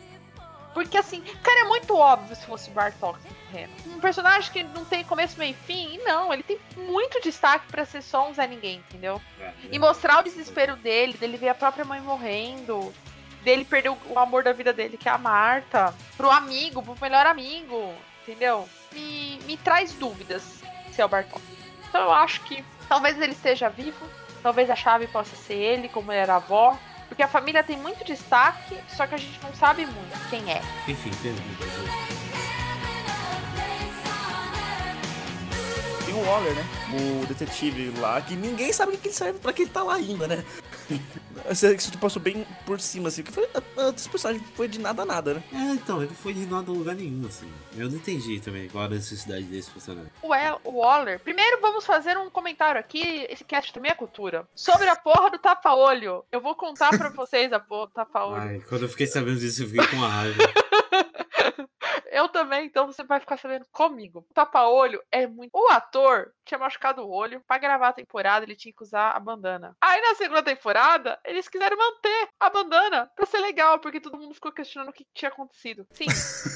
Porque assim, cara, é muito óbvio se fosse Bartok morrendo. Um personagem que não tem começo, meio e fim, e não, ele tem muito destaque pra ser só um Zé Ninguém, entendeu? É, E mostrar o desespero dele, dele ver a própria mãe morrendo, dele perder o amor da vida dele, que é a Marta, pro amigo, pro melhor amigo, entendeu? Me, me traz dúvidas se é o Bartok. Então eu acho que talvez ele esteja vivo, talvez a chave possa ser ele, como ele era a avó. Porque a família tem muito destaque, só que a gente não sabe muito quem é. Enfim, perguntas. Tem o Waller, né? O detetive lá, que ninguém sabe o que ele serve, pra que ele tá lá ainda, né? Você você passou bem por cima, assim. Que foi, a, a desse personagem foi de nada a nada, né? É, então, ele foi de nada a lugar nenhum, assim. Eu não entendi também qual a necessidade desse personagem. O El- o Waller. Primeiro vamos fazer um comentário aqui, esse cast também é cultura. Sobre a porra do tapa-olho. Eu vou contar pra vocês a porra do tapa-olho. Ai, quando eu fiquei sabendo disso, eu fiquei com uma raiva. Eu também, então você vai ficar sabendo comigo. O tapa-olho é muito. O ator tinha machucado o olho. Pra gravar a temporada, ele tinha que usar a bandana. Aí na segunda temporada, eles quiseram manter a bandana pra ser legal, porque todo mundo ficou questionando o que tinha acontecido. Sim,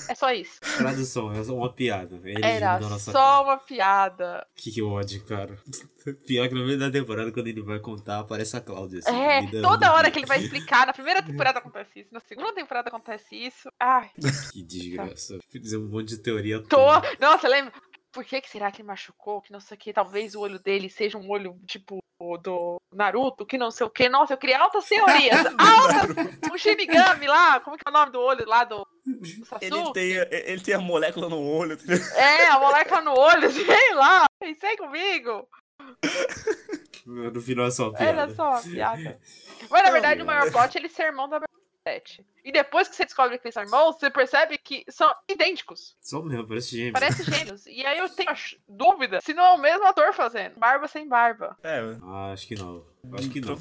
é só isso. Tradução, é só uma piada. Eles Era só uma piada. Que ódio, cara. Pior que no meio da temporada, quando ele vai contar, aparece a Cláudia. Assim, É, toda hora que ele vai explicar. Na primeira temporada acontece isso, na segunda temporada acontece isso. Ai, Que desgraça. Fiz um monte de teoria. tô. Nossa, lembra? Por que, que será que ele machucou? Que não sei o que. Talvez o olho dele seja um olho tipo do Naruto, que não sei o que. Nossa, eu criei altas teorias. altas! O Shinigami lá, como que é o nome do olho lá do? Ele tem, ele tem a molécula no olho. É, a moleca no olho, sei lá. Pensei comigo. No final é só uma piada. Era só uma piada. Mas na verdade o maior plot é ele ser irmão da Bernadette. E depois que você descobre que eles são irmãos, você percebe que são idênticos. Só mesmo, parece gêmeo. Parece gêmeos. E aí eu tenho dúvida se não é o mesmo ator fazendo. Barba sem barba. É, Ah, acho que não. Acho que não.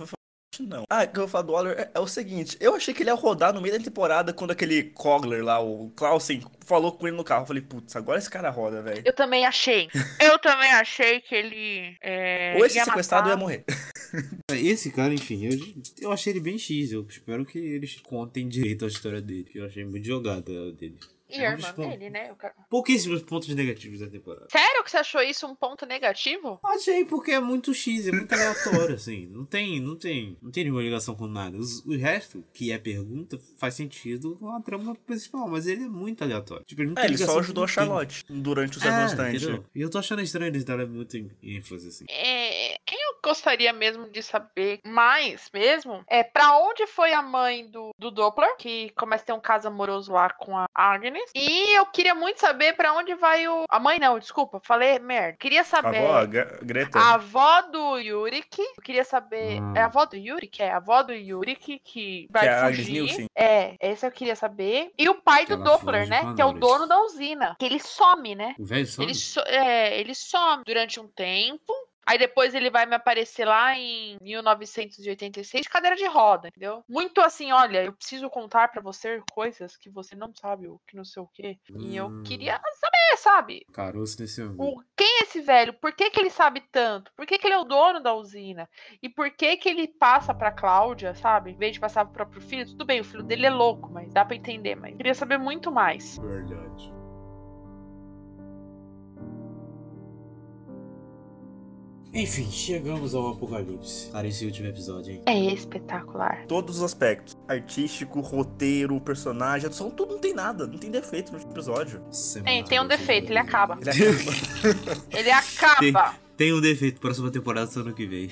Não. Ah, o que eu vou falar do Waller é, é o seguinte: eu achei que ele ia rodar no meio da temporada quando aquele Kogler lá, o Clausen, falou com ele no carro. Eu falei, putz, agora esse cara roda, velho. Eu também achei. Eu também achei que ele. É, Ou esse ia sequestrado matar. ia morrer. Esse cara, enfim, eu, eu achei ele bem X. Eu espero que eles contem direito a história dele. que Eu achei muito jogada dele. E É a irmã pontos- dele, né? O cara- Pouquíssimos pontos negativos da temporada. Sério que você achou isso um ponto negativo? Achei porque é muito X, é muito aleatório, assim. Não tem, não tem, não tem nenhuma ligação com nada. Os- o resto, que é pergunta, faz sentido com a trama principal, mas ele é muito aleatório. Tipo, ele não É, tem ele só ajudou a. Charlotte durante os É, circunstantes. entendeu? E eu tô achando estranho eles darem muito ênfase, assim. É, eu gostaria mesmo de saber mais mesmo é pra onde foi a mãe do, do Doppler, que começa a ter um caso amoroso lá com a Agnes. E eu queria muito saber pra onde vai o. A mãe não, desculpa, falei merda. Queria A saber. avó, a Gre- Greta. A avó do Yurik, eu queria saber. Hum. É a avó do Yurik? É a avó do Yurik que vai Que é a Agnes fugir. Nielsen. É, esse eu queria saber. E o pai Que do Doppler, né? Que é o dono da usina. Que ele some, né? O velho some? Ele, so- é, ele some durante um tempo. Aí depois ele vai me aparecer lá em 1986 de cadeira de roda, entendeu? Muito assim, olha, eu preciso contar pra você coisas que você não sabe, o que não sei o quê. E eu Hum. queria saber, sabe? Caroço ângulo. O, quem é esse velho? Por que, que ele sabe tanto? Por que, que ele é o dono da usina? E por que que ele passa pra Cláudia, sabe? Em vez de passar pro próprio filho? Tudo bem, o filho dele é louco, mas dá pra entender. Mas queria saber muito mais. Verdade. Enfim, chegamos ao apocalipse. Para esse último episódio, hein? É espetacular. Todos os aspectos. Artístico, roteiro, personagem, atuação, tudo não tem nada. Não tem defeito no episódio. É Tem, tem um defeito, ele acaba. Ele acaba. Ele acaba. Tem um defeito, próxima temporada só ano que vem.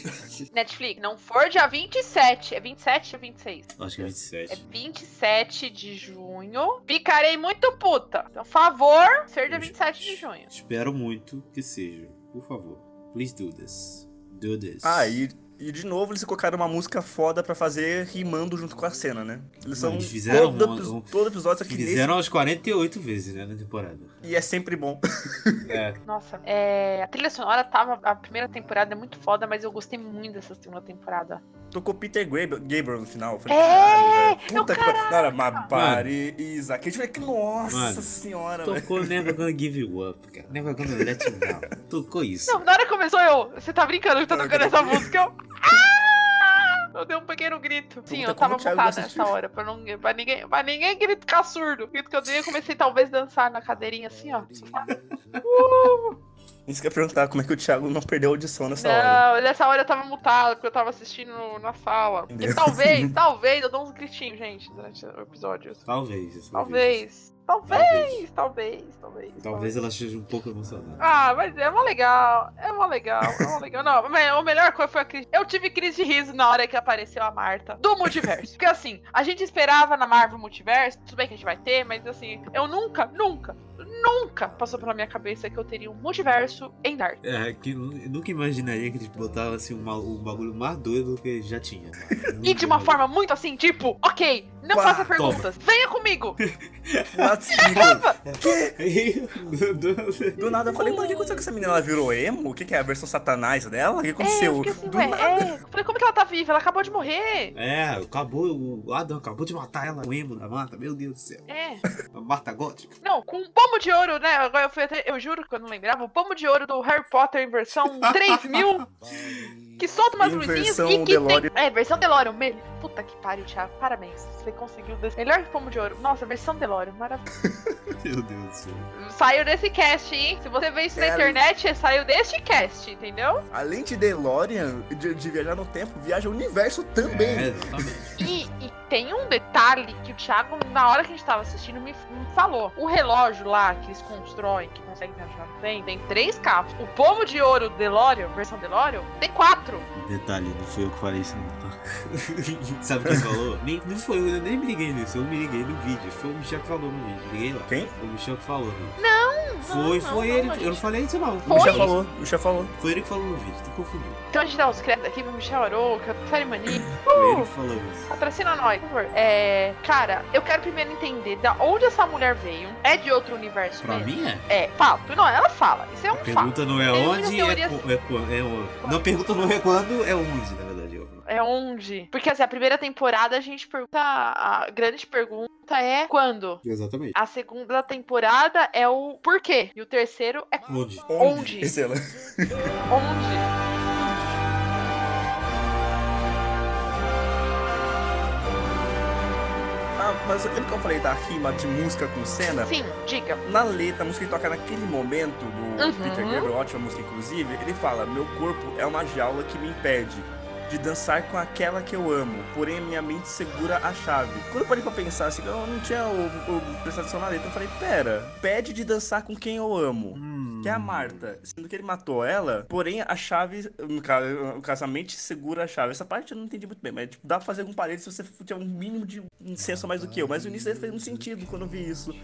Netflix, não for dia 27. É 27 ou 26? Acho que é 27. É 27 de junho. Ficarei muito puta. Então, favor, ser dia 27 de junho. Espero muito que seja. Por favor. Please do this. Do this. Ah, e, e de novo eles colocaram uma música foda pra fazer rimando junto com a cena, né? Eles são. Eles fizeram todo, um- um- todo episódio, só que Fizeram umas 48 vezes, né, na temporada. nesse. E é sempre bom. É. Nossa, é, a trilha sonora tava. A primeira temporada é muito foda, mas eu gostei muito dessa segunda temporada. Tocou Peter Gabriel, Gabriel no final. Eu falei, É, meu Puta que pariu. Pare, Isaac. A gente vai que, nossa Mano, senhora, velho. Tocou Never Gonna Give You Up, cara. Never Gonna Let You Down. Tocou isso. Não, na hora que começou eu. Você tá brincando que tá tocando essa música? Eu. Ah! Eu dei um pequeno grito. Sim, eu tava assistiu. nessa hora, pra, não, pra, ninguém, pra ninguém gritar surdo. O grito que eu dei, eu comecei talvez a dançar na cadeirinha assim, ó. Isso que eu ia perguntar, como é que o Thiago não perdeu a audição nessa hora? Não, nessa hora eu tava mutado, porque eu tava assistindo no- na sala. E talvez, talvez eu dou uns gritinhos, gente, durante o episódio. Talvez. Talvez. Talvez, talvez, talvez. Talvez ela esteja um pouco emocionada. Ah, mas é mó legal, é mó legal, é mó legal. Não, a melhor coisa foi a crise. Eu tive crise de riso na hora que apareceu a Marta do multiverso. Porque assim, a gente esperava na Marvel Multiverso, tudo bem que a gente vai ter, mas assim, eu nunca, nunca, nunca passou pela minha cabeça que eu teria um multiverso em Dark. É, que eu nunca imaginaria que eles botavam assim um, um bagulho mais doido do que já tinha. E de uma forma muito assim, tipo, ok, não Pá, faça perguntas, venha comigo! What's Do- do- Do nada eu falei, mano, o que aconteceu com essa menina? Ela virou emo? O que, que é? A versão satanás dela? O que É, eu aconteceu? assim, Do ué, nada. é. Falei, como que ela tá viva? Ela acabou de morrer. É, acabou, o Adam acabou de matar ela, o emo da Marta, meu Deus do céu. É. A Marta gótica. Não, com um pomo de ouro, né? Agora eu fui até. Eu juro que eu não lembrava. O pomo de ouro do Harry Potter em versão 3000. que solta umas luzinhas versão e que DeLorean. tem. É, versão DeLorean. Me... Puta que pariu, Thiago. Parabéns. Você conseguiu. Des... Melhor que pomo de ouro. Nossa, versão DeLorean. Maravilhoso. Meu Deus do céu. saiu desse cast, hein? Se você vê isso na É, internet, saiu deste cast, entendeu? Além de DeLorean, de, de viajar no tempo, viaja o universo também. É, exatamente. E tem um detalhe que o Thiago, na hora que a gente tava assistindo, me, me falou. O relógio lá que eles constroem, que conseguem viajar no tempo, tem três capos. O pomo de ouro DeLorean, versão DeLorean, tem quatro. Detalhe, não fui eu que falei isso não, tá? Sabe quem falou? Nem, não foi eu, eu nem me liguei nisso, eu me liguei no vídeo. Foi o Michel que falou no vídeo, liguei lá. Quem? Foi o Michel que falou. Né? Não, Foi, não, foi não, ele. não, eu não falei isso não. O Michel falou, o Michel falou. Foi ele que falou no vídeo, tu confundiu. Então a gente dá os créditos aqui pro Michel Aroca, Fire Mania. Foi ele que falou isso. Patrocina nós, por favor. É. Cara, eu quero primeiro entender da onde essa mulher veio. É de outro universo Pra mesmo? mim é. É, fato. Não, ela fala. Isso é um A pergunta fato. não é onde, é, co- é, co- é onde. Não, a pergunta não é quando, é onde, na verdade. eu- É onde? Porque assim, a primeira temporada a gente pergunta. A grande pergunta é quando? Exatamente. A segunda temporada é o porquê. E o terceiro é Onde? Onde? Esse ela. onde. Ah, mas lembra que eu falei da rima de música com cena? Sim, diga. Na letra, a música que toca naquele momento do Uhum. Peter Gabriel, ótima música inclusive, ele fala: Meu corpo é uma jaula que me impede de dançar com aquela que eu amo, porém a minha mente segura a chave. Quando eu parei pra pensar assim, eu não tinha o, o, prestado atenção na letra, eu falei: Pera, pede de dançar com quem eu amo. Que é a Marta. Sendo que ele matou ela, porém a chave, no caso, a mente segura a chave. Essa parte eu não entendi muito bem, mas tipo, dá pra fazer algum parede se você tiver um mínimo de um senso a mais do que eu. Mas o início fez muito sentido quando eu vi isso.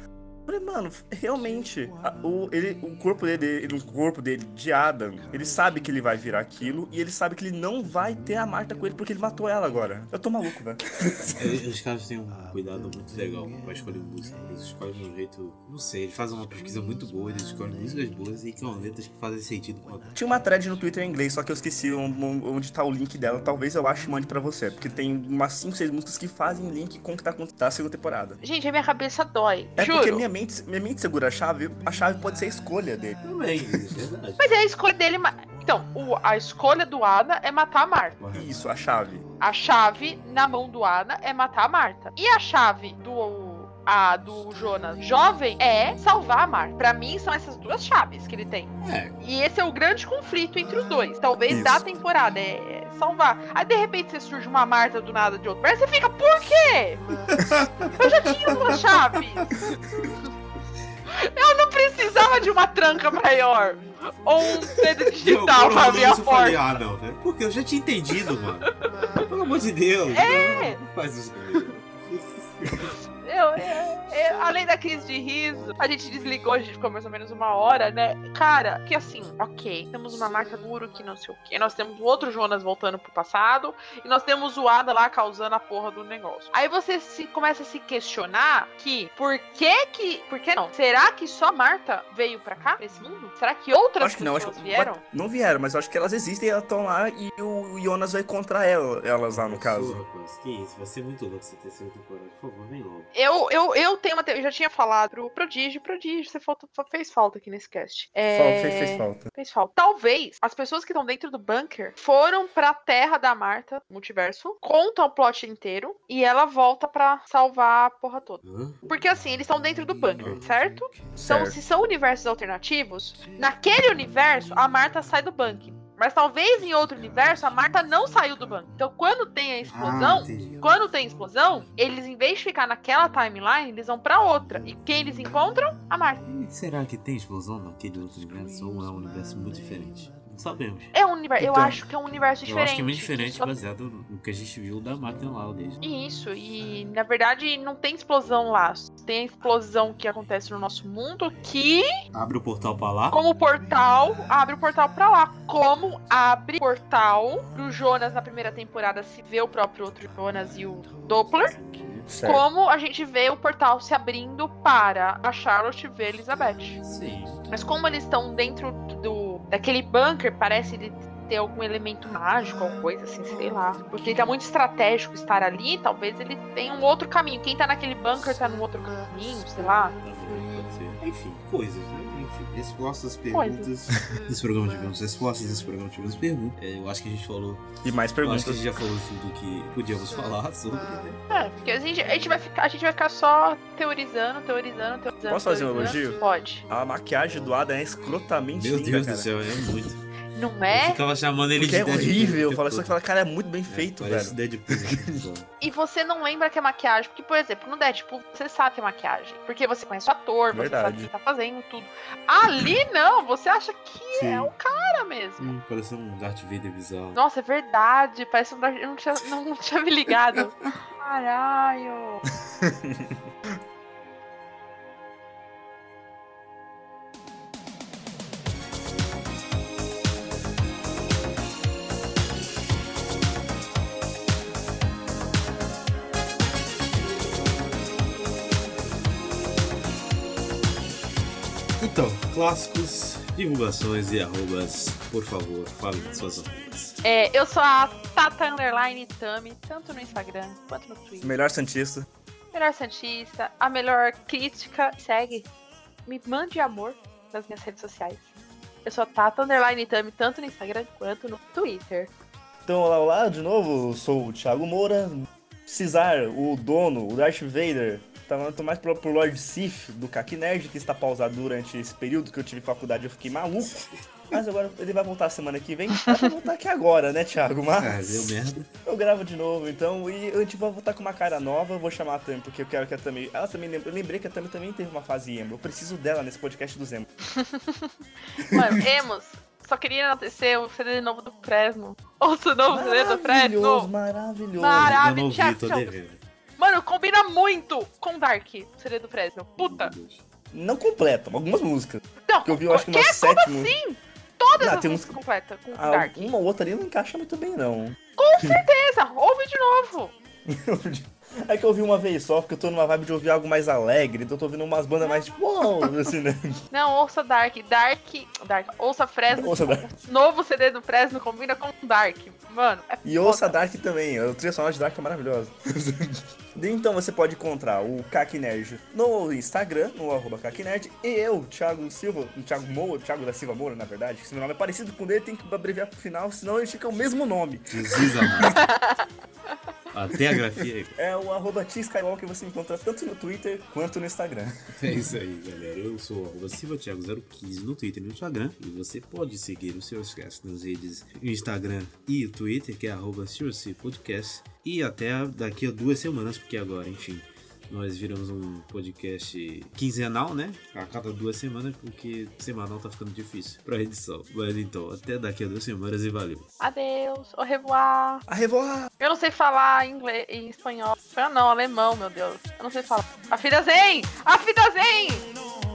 Falei, mano, realmente, a- o, ele, o corpo dele, ele- o corpo dele, de Adam, ele sabe que ele vai virar aquilo e ele sabe que ele não vai ter a Marta com ele porque ele matou ela agora. Eu tô maluco, velho. Os caras têm um cuidado muito legal pra escolher música. Eles escolhem de um jeito. Não sei, eles fazem uma pesquisa muito boa, eles escolhem músicas boas e com letras que fazem sentido com a Tinha uma thread no Twitter em inglês, só que eu esqueci onde, onde tá o link dela. Talvez eu ache e mande pra você, porque tem umas 5, 6 músicas que fazem link com o que tá acontecendo na segunda temporada. Gente, a minha cabeça dói. É juro. porque minha mente, minha mente segura a chave, a chave pode ser a escolha dele. Também, é verdade. Mas é a escolha dele. Então, o- a escolha do Ada é matar a Marta. Isso, a chave. A chave na mão do Ada é matar a Marta. E a chave do. A do Jonas jovem é salvar a Marta. Pra mim, são essas duas chaves que ele tem. É, E esse é o grande conflito entre os dois. Talvez Isso. da temporada. É é salvar. Aí de repente você surge uma Marta do nada de outro. Mas você fica, por quê? Eu já tinha duas chaves. Eu não precisava de uma tranca maior. Ou um dedo digital pra abrir a eu falei, porta. ah não, velho. Porque eu já tinha entendido, mano. Pelo amor de Deus. É. Não, não faz isso comigo. Eu, eu- eu- além da crise de riso, a gente desligou, a gente ficou mais ou menos uma hora, né? Cara, que assim, ok, temos uma marca duro que não sei o quê. Nós temos o outro Jonas voltando pro passado. E nós temos o Ada lá causando a porra do negócio. Aí você se, começa a se questionar que por que que. Por que não? Será que só Marta veio pra cá, nesse mundo? Será que outras acho que não, pessoas acho que vieram? não vieram, mas eu acho que elas existem e elas estão lá e o Jonas vai encontrar ela- elas lá no caso. Que isso, vai ser muito louco essa terceira temporada. Por favor, vem logo. Eu, eu, eu tenho uma. Eu já tinha falado pro Prodígio, Prodígio, você falta- fez falta aqui nesse cast. É... Fez, fez falta. Fez falta. Talvez as pessoas que estão dentro do bunker foram pra terra da Marta, multiverso, contam o plot inteiro e ela volta pra salvar a porra toda. Hã? Porque assim, eles estão dentro do bunker, certo? Então, Certo. se são universos alternativos, naquele universo a Marta sai do bunker. Mas talvez em outro universo a Marta não saiu do bunker. Então, quando tem a explosão, Ah, quando tem explosão, eles em vez de ficar naquela timeline, eles vão pra outra. E quem eles encontram? A Marta. E será que tem explosão naquele outro universo ou é um universo muito diferente? Sabemos. É um universo. eu Então, acho que é um universo Eu diferente. acho que é muito diferente Só- baseado no que a gente viu da máquina lá, desde. Isso, e na verdade não tem explosão lá. Tem a explosão que acontece no nosso mundo que, Abre o portal pra lá. como portal, abre o portal pra lá. Como abre portal pro Jonas na primeira temporada se vê o próprio outro Jonas e o Doppler. Certo. Como a gente vê o portal se abrindo para a Charlotte ver a Elizabeth. Sim. Mas como eles estão dentro do daquele bunker, parece ele ter algum elemento mágico, alguma coisa assim, sei lá. Porque tá muito estratégico estar ali, talvez ele tenha um outro caminho. Quem tá naquele bunker tá num outro caminho, sei lá. Enfim, coisas, né? Enfim, respostas, perguntas. Nesse programa tivemos respostas, nesse programa tivemos perguntas. É, eu acho que a gente falou. E mais Eu acho que a perguntas. gente já falou tudo que podíamos falar sobre. né? É, porque a gente, a gente vai ficar, a gente vai ficar só teorizando, teorizando, teorizando. Posso fazer um teorizando. elogio? Pode. A maquiagem do Adam é escrotamente Meu linda, Deus cara. do céu, é muito. Não Eu é? ficava chamando ele Porque é de Deadpool. horrível. o Fala só que fala, cara, é muito bem feito, velho. Deadpool. E você não lembra que é maquiagem. Porque, por exemplo, no Deadpool, você sabe que é maquiagem. Porque você conhece o ator, você Verdade. sabe o que tá fazendo, tudo. Ali, não. Você acha que é Sim. o cara mesmo. Hum, parece um Darth Vader bizarro. Nossa, é verdade. Parece um. Darth- Eu não tinha, não, não tinha me ligado. Caralho. clássicos, divulgações e arrobas, por favor, fale de suas arrobas. É, eu sou a Tata Underline Tami, tanto no Instagram quanto no Twitter. Melhor Santista. Melhor Santista, a melhor crítica. Segue. Me mande amor nas minhas redes sociais. Eu sou a Tata Underline Tami, tanto no Instagram quanto no Twitter. Então, olá, olá, de novo, eu sou o Thiago Moura. Cesar, o dono, o Darth Vader. Tá- Tô mais pro, pro Lord Sif, do Kaki Nerd, que está pausado durante esse período que eu tive faculdade eu fiquei maluco. Mas agora ele vai voltar semana que vem. Vai voltar aqui agora, né, Thiago? Ah, Mas deu merda. eu gravo de novo, então. E eu tipo, vou voltar com uma cara nova. eu Vou chamar a Tami, porque eu quero que a Tami. Ela também lembra. Eu lembrei que a Tami também teve uma fase emo. Eu preciso dela nesse podcast do Zemo. Mano, Emos, só queria enaltecer o CD novo do Fresno. Ouça o novo CD do Maravilhoso, Fresno. maravilhoso. Maravilhoso. Eu não ouvi, tô devendo. Mano, combina muito com Dark, o CD do Fresno. Puta. Não completa, algumas músicas. Não, Que eu vi, eu acho que que? umas Como sete músicas. assim? Todas Não, as tem uns- músicas completas com Ah, Dark. uma ou outra ali não encaixa muito bem, não. Com certeza, ouve de novo. É que eu ouvi uma vez só, porque eu tô numa vibe de ouvir algo mais alegre, então eu tô ouvindo umas bandas mais tipo, uou, assim, né? Não, ouça Dark. Dark. Dark. Ouça Fresno. Ouça Dark. Novo CD do Fresno combina com Dark. Mano, é E ouça Dark também, a trilha sonora de Dark é maravilhosa. então você pode encontrar o Kaki Nerd no Instagram, no arroba Kaki Nerd, e eu, Thiago Silva, Thiago Moura, Thiago da Silva Moura, na verdade, que se meu nome é parecido com o dele, tem que abreviar pro final, senão ele fica o mesmo nome. Jesus amado. Até a grafia. É o arroba T Skywalker que você encontra tanto no Twitter quanto no Instagram. É isso aí, galera. Eu sou o arroba SilvaTiago015 no Twitter e no Instagram. E você pode seguir o Serioscast nas redes Instagram e Twitter, que é arroba Podcast. E até daqui a duas semanas, porque agora, enfim, nós viramos um podcast quinzenal, né? A cada duas semanas, porque semanal tá ficando difícil pra edição. Mas então, até daqui a duas semanas e valeu. Adeus, au revoir. A revoar! Eu não sei falar inglês, em espanhol. Espanhol não, alemão, meu Deus. Eu não sei falar. A Zen! A Zen!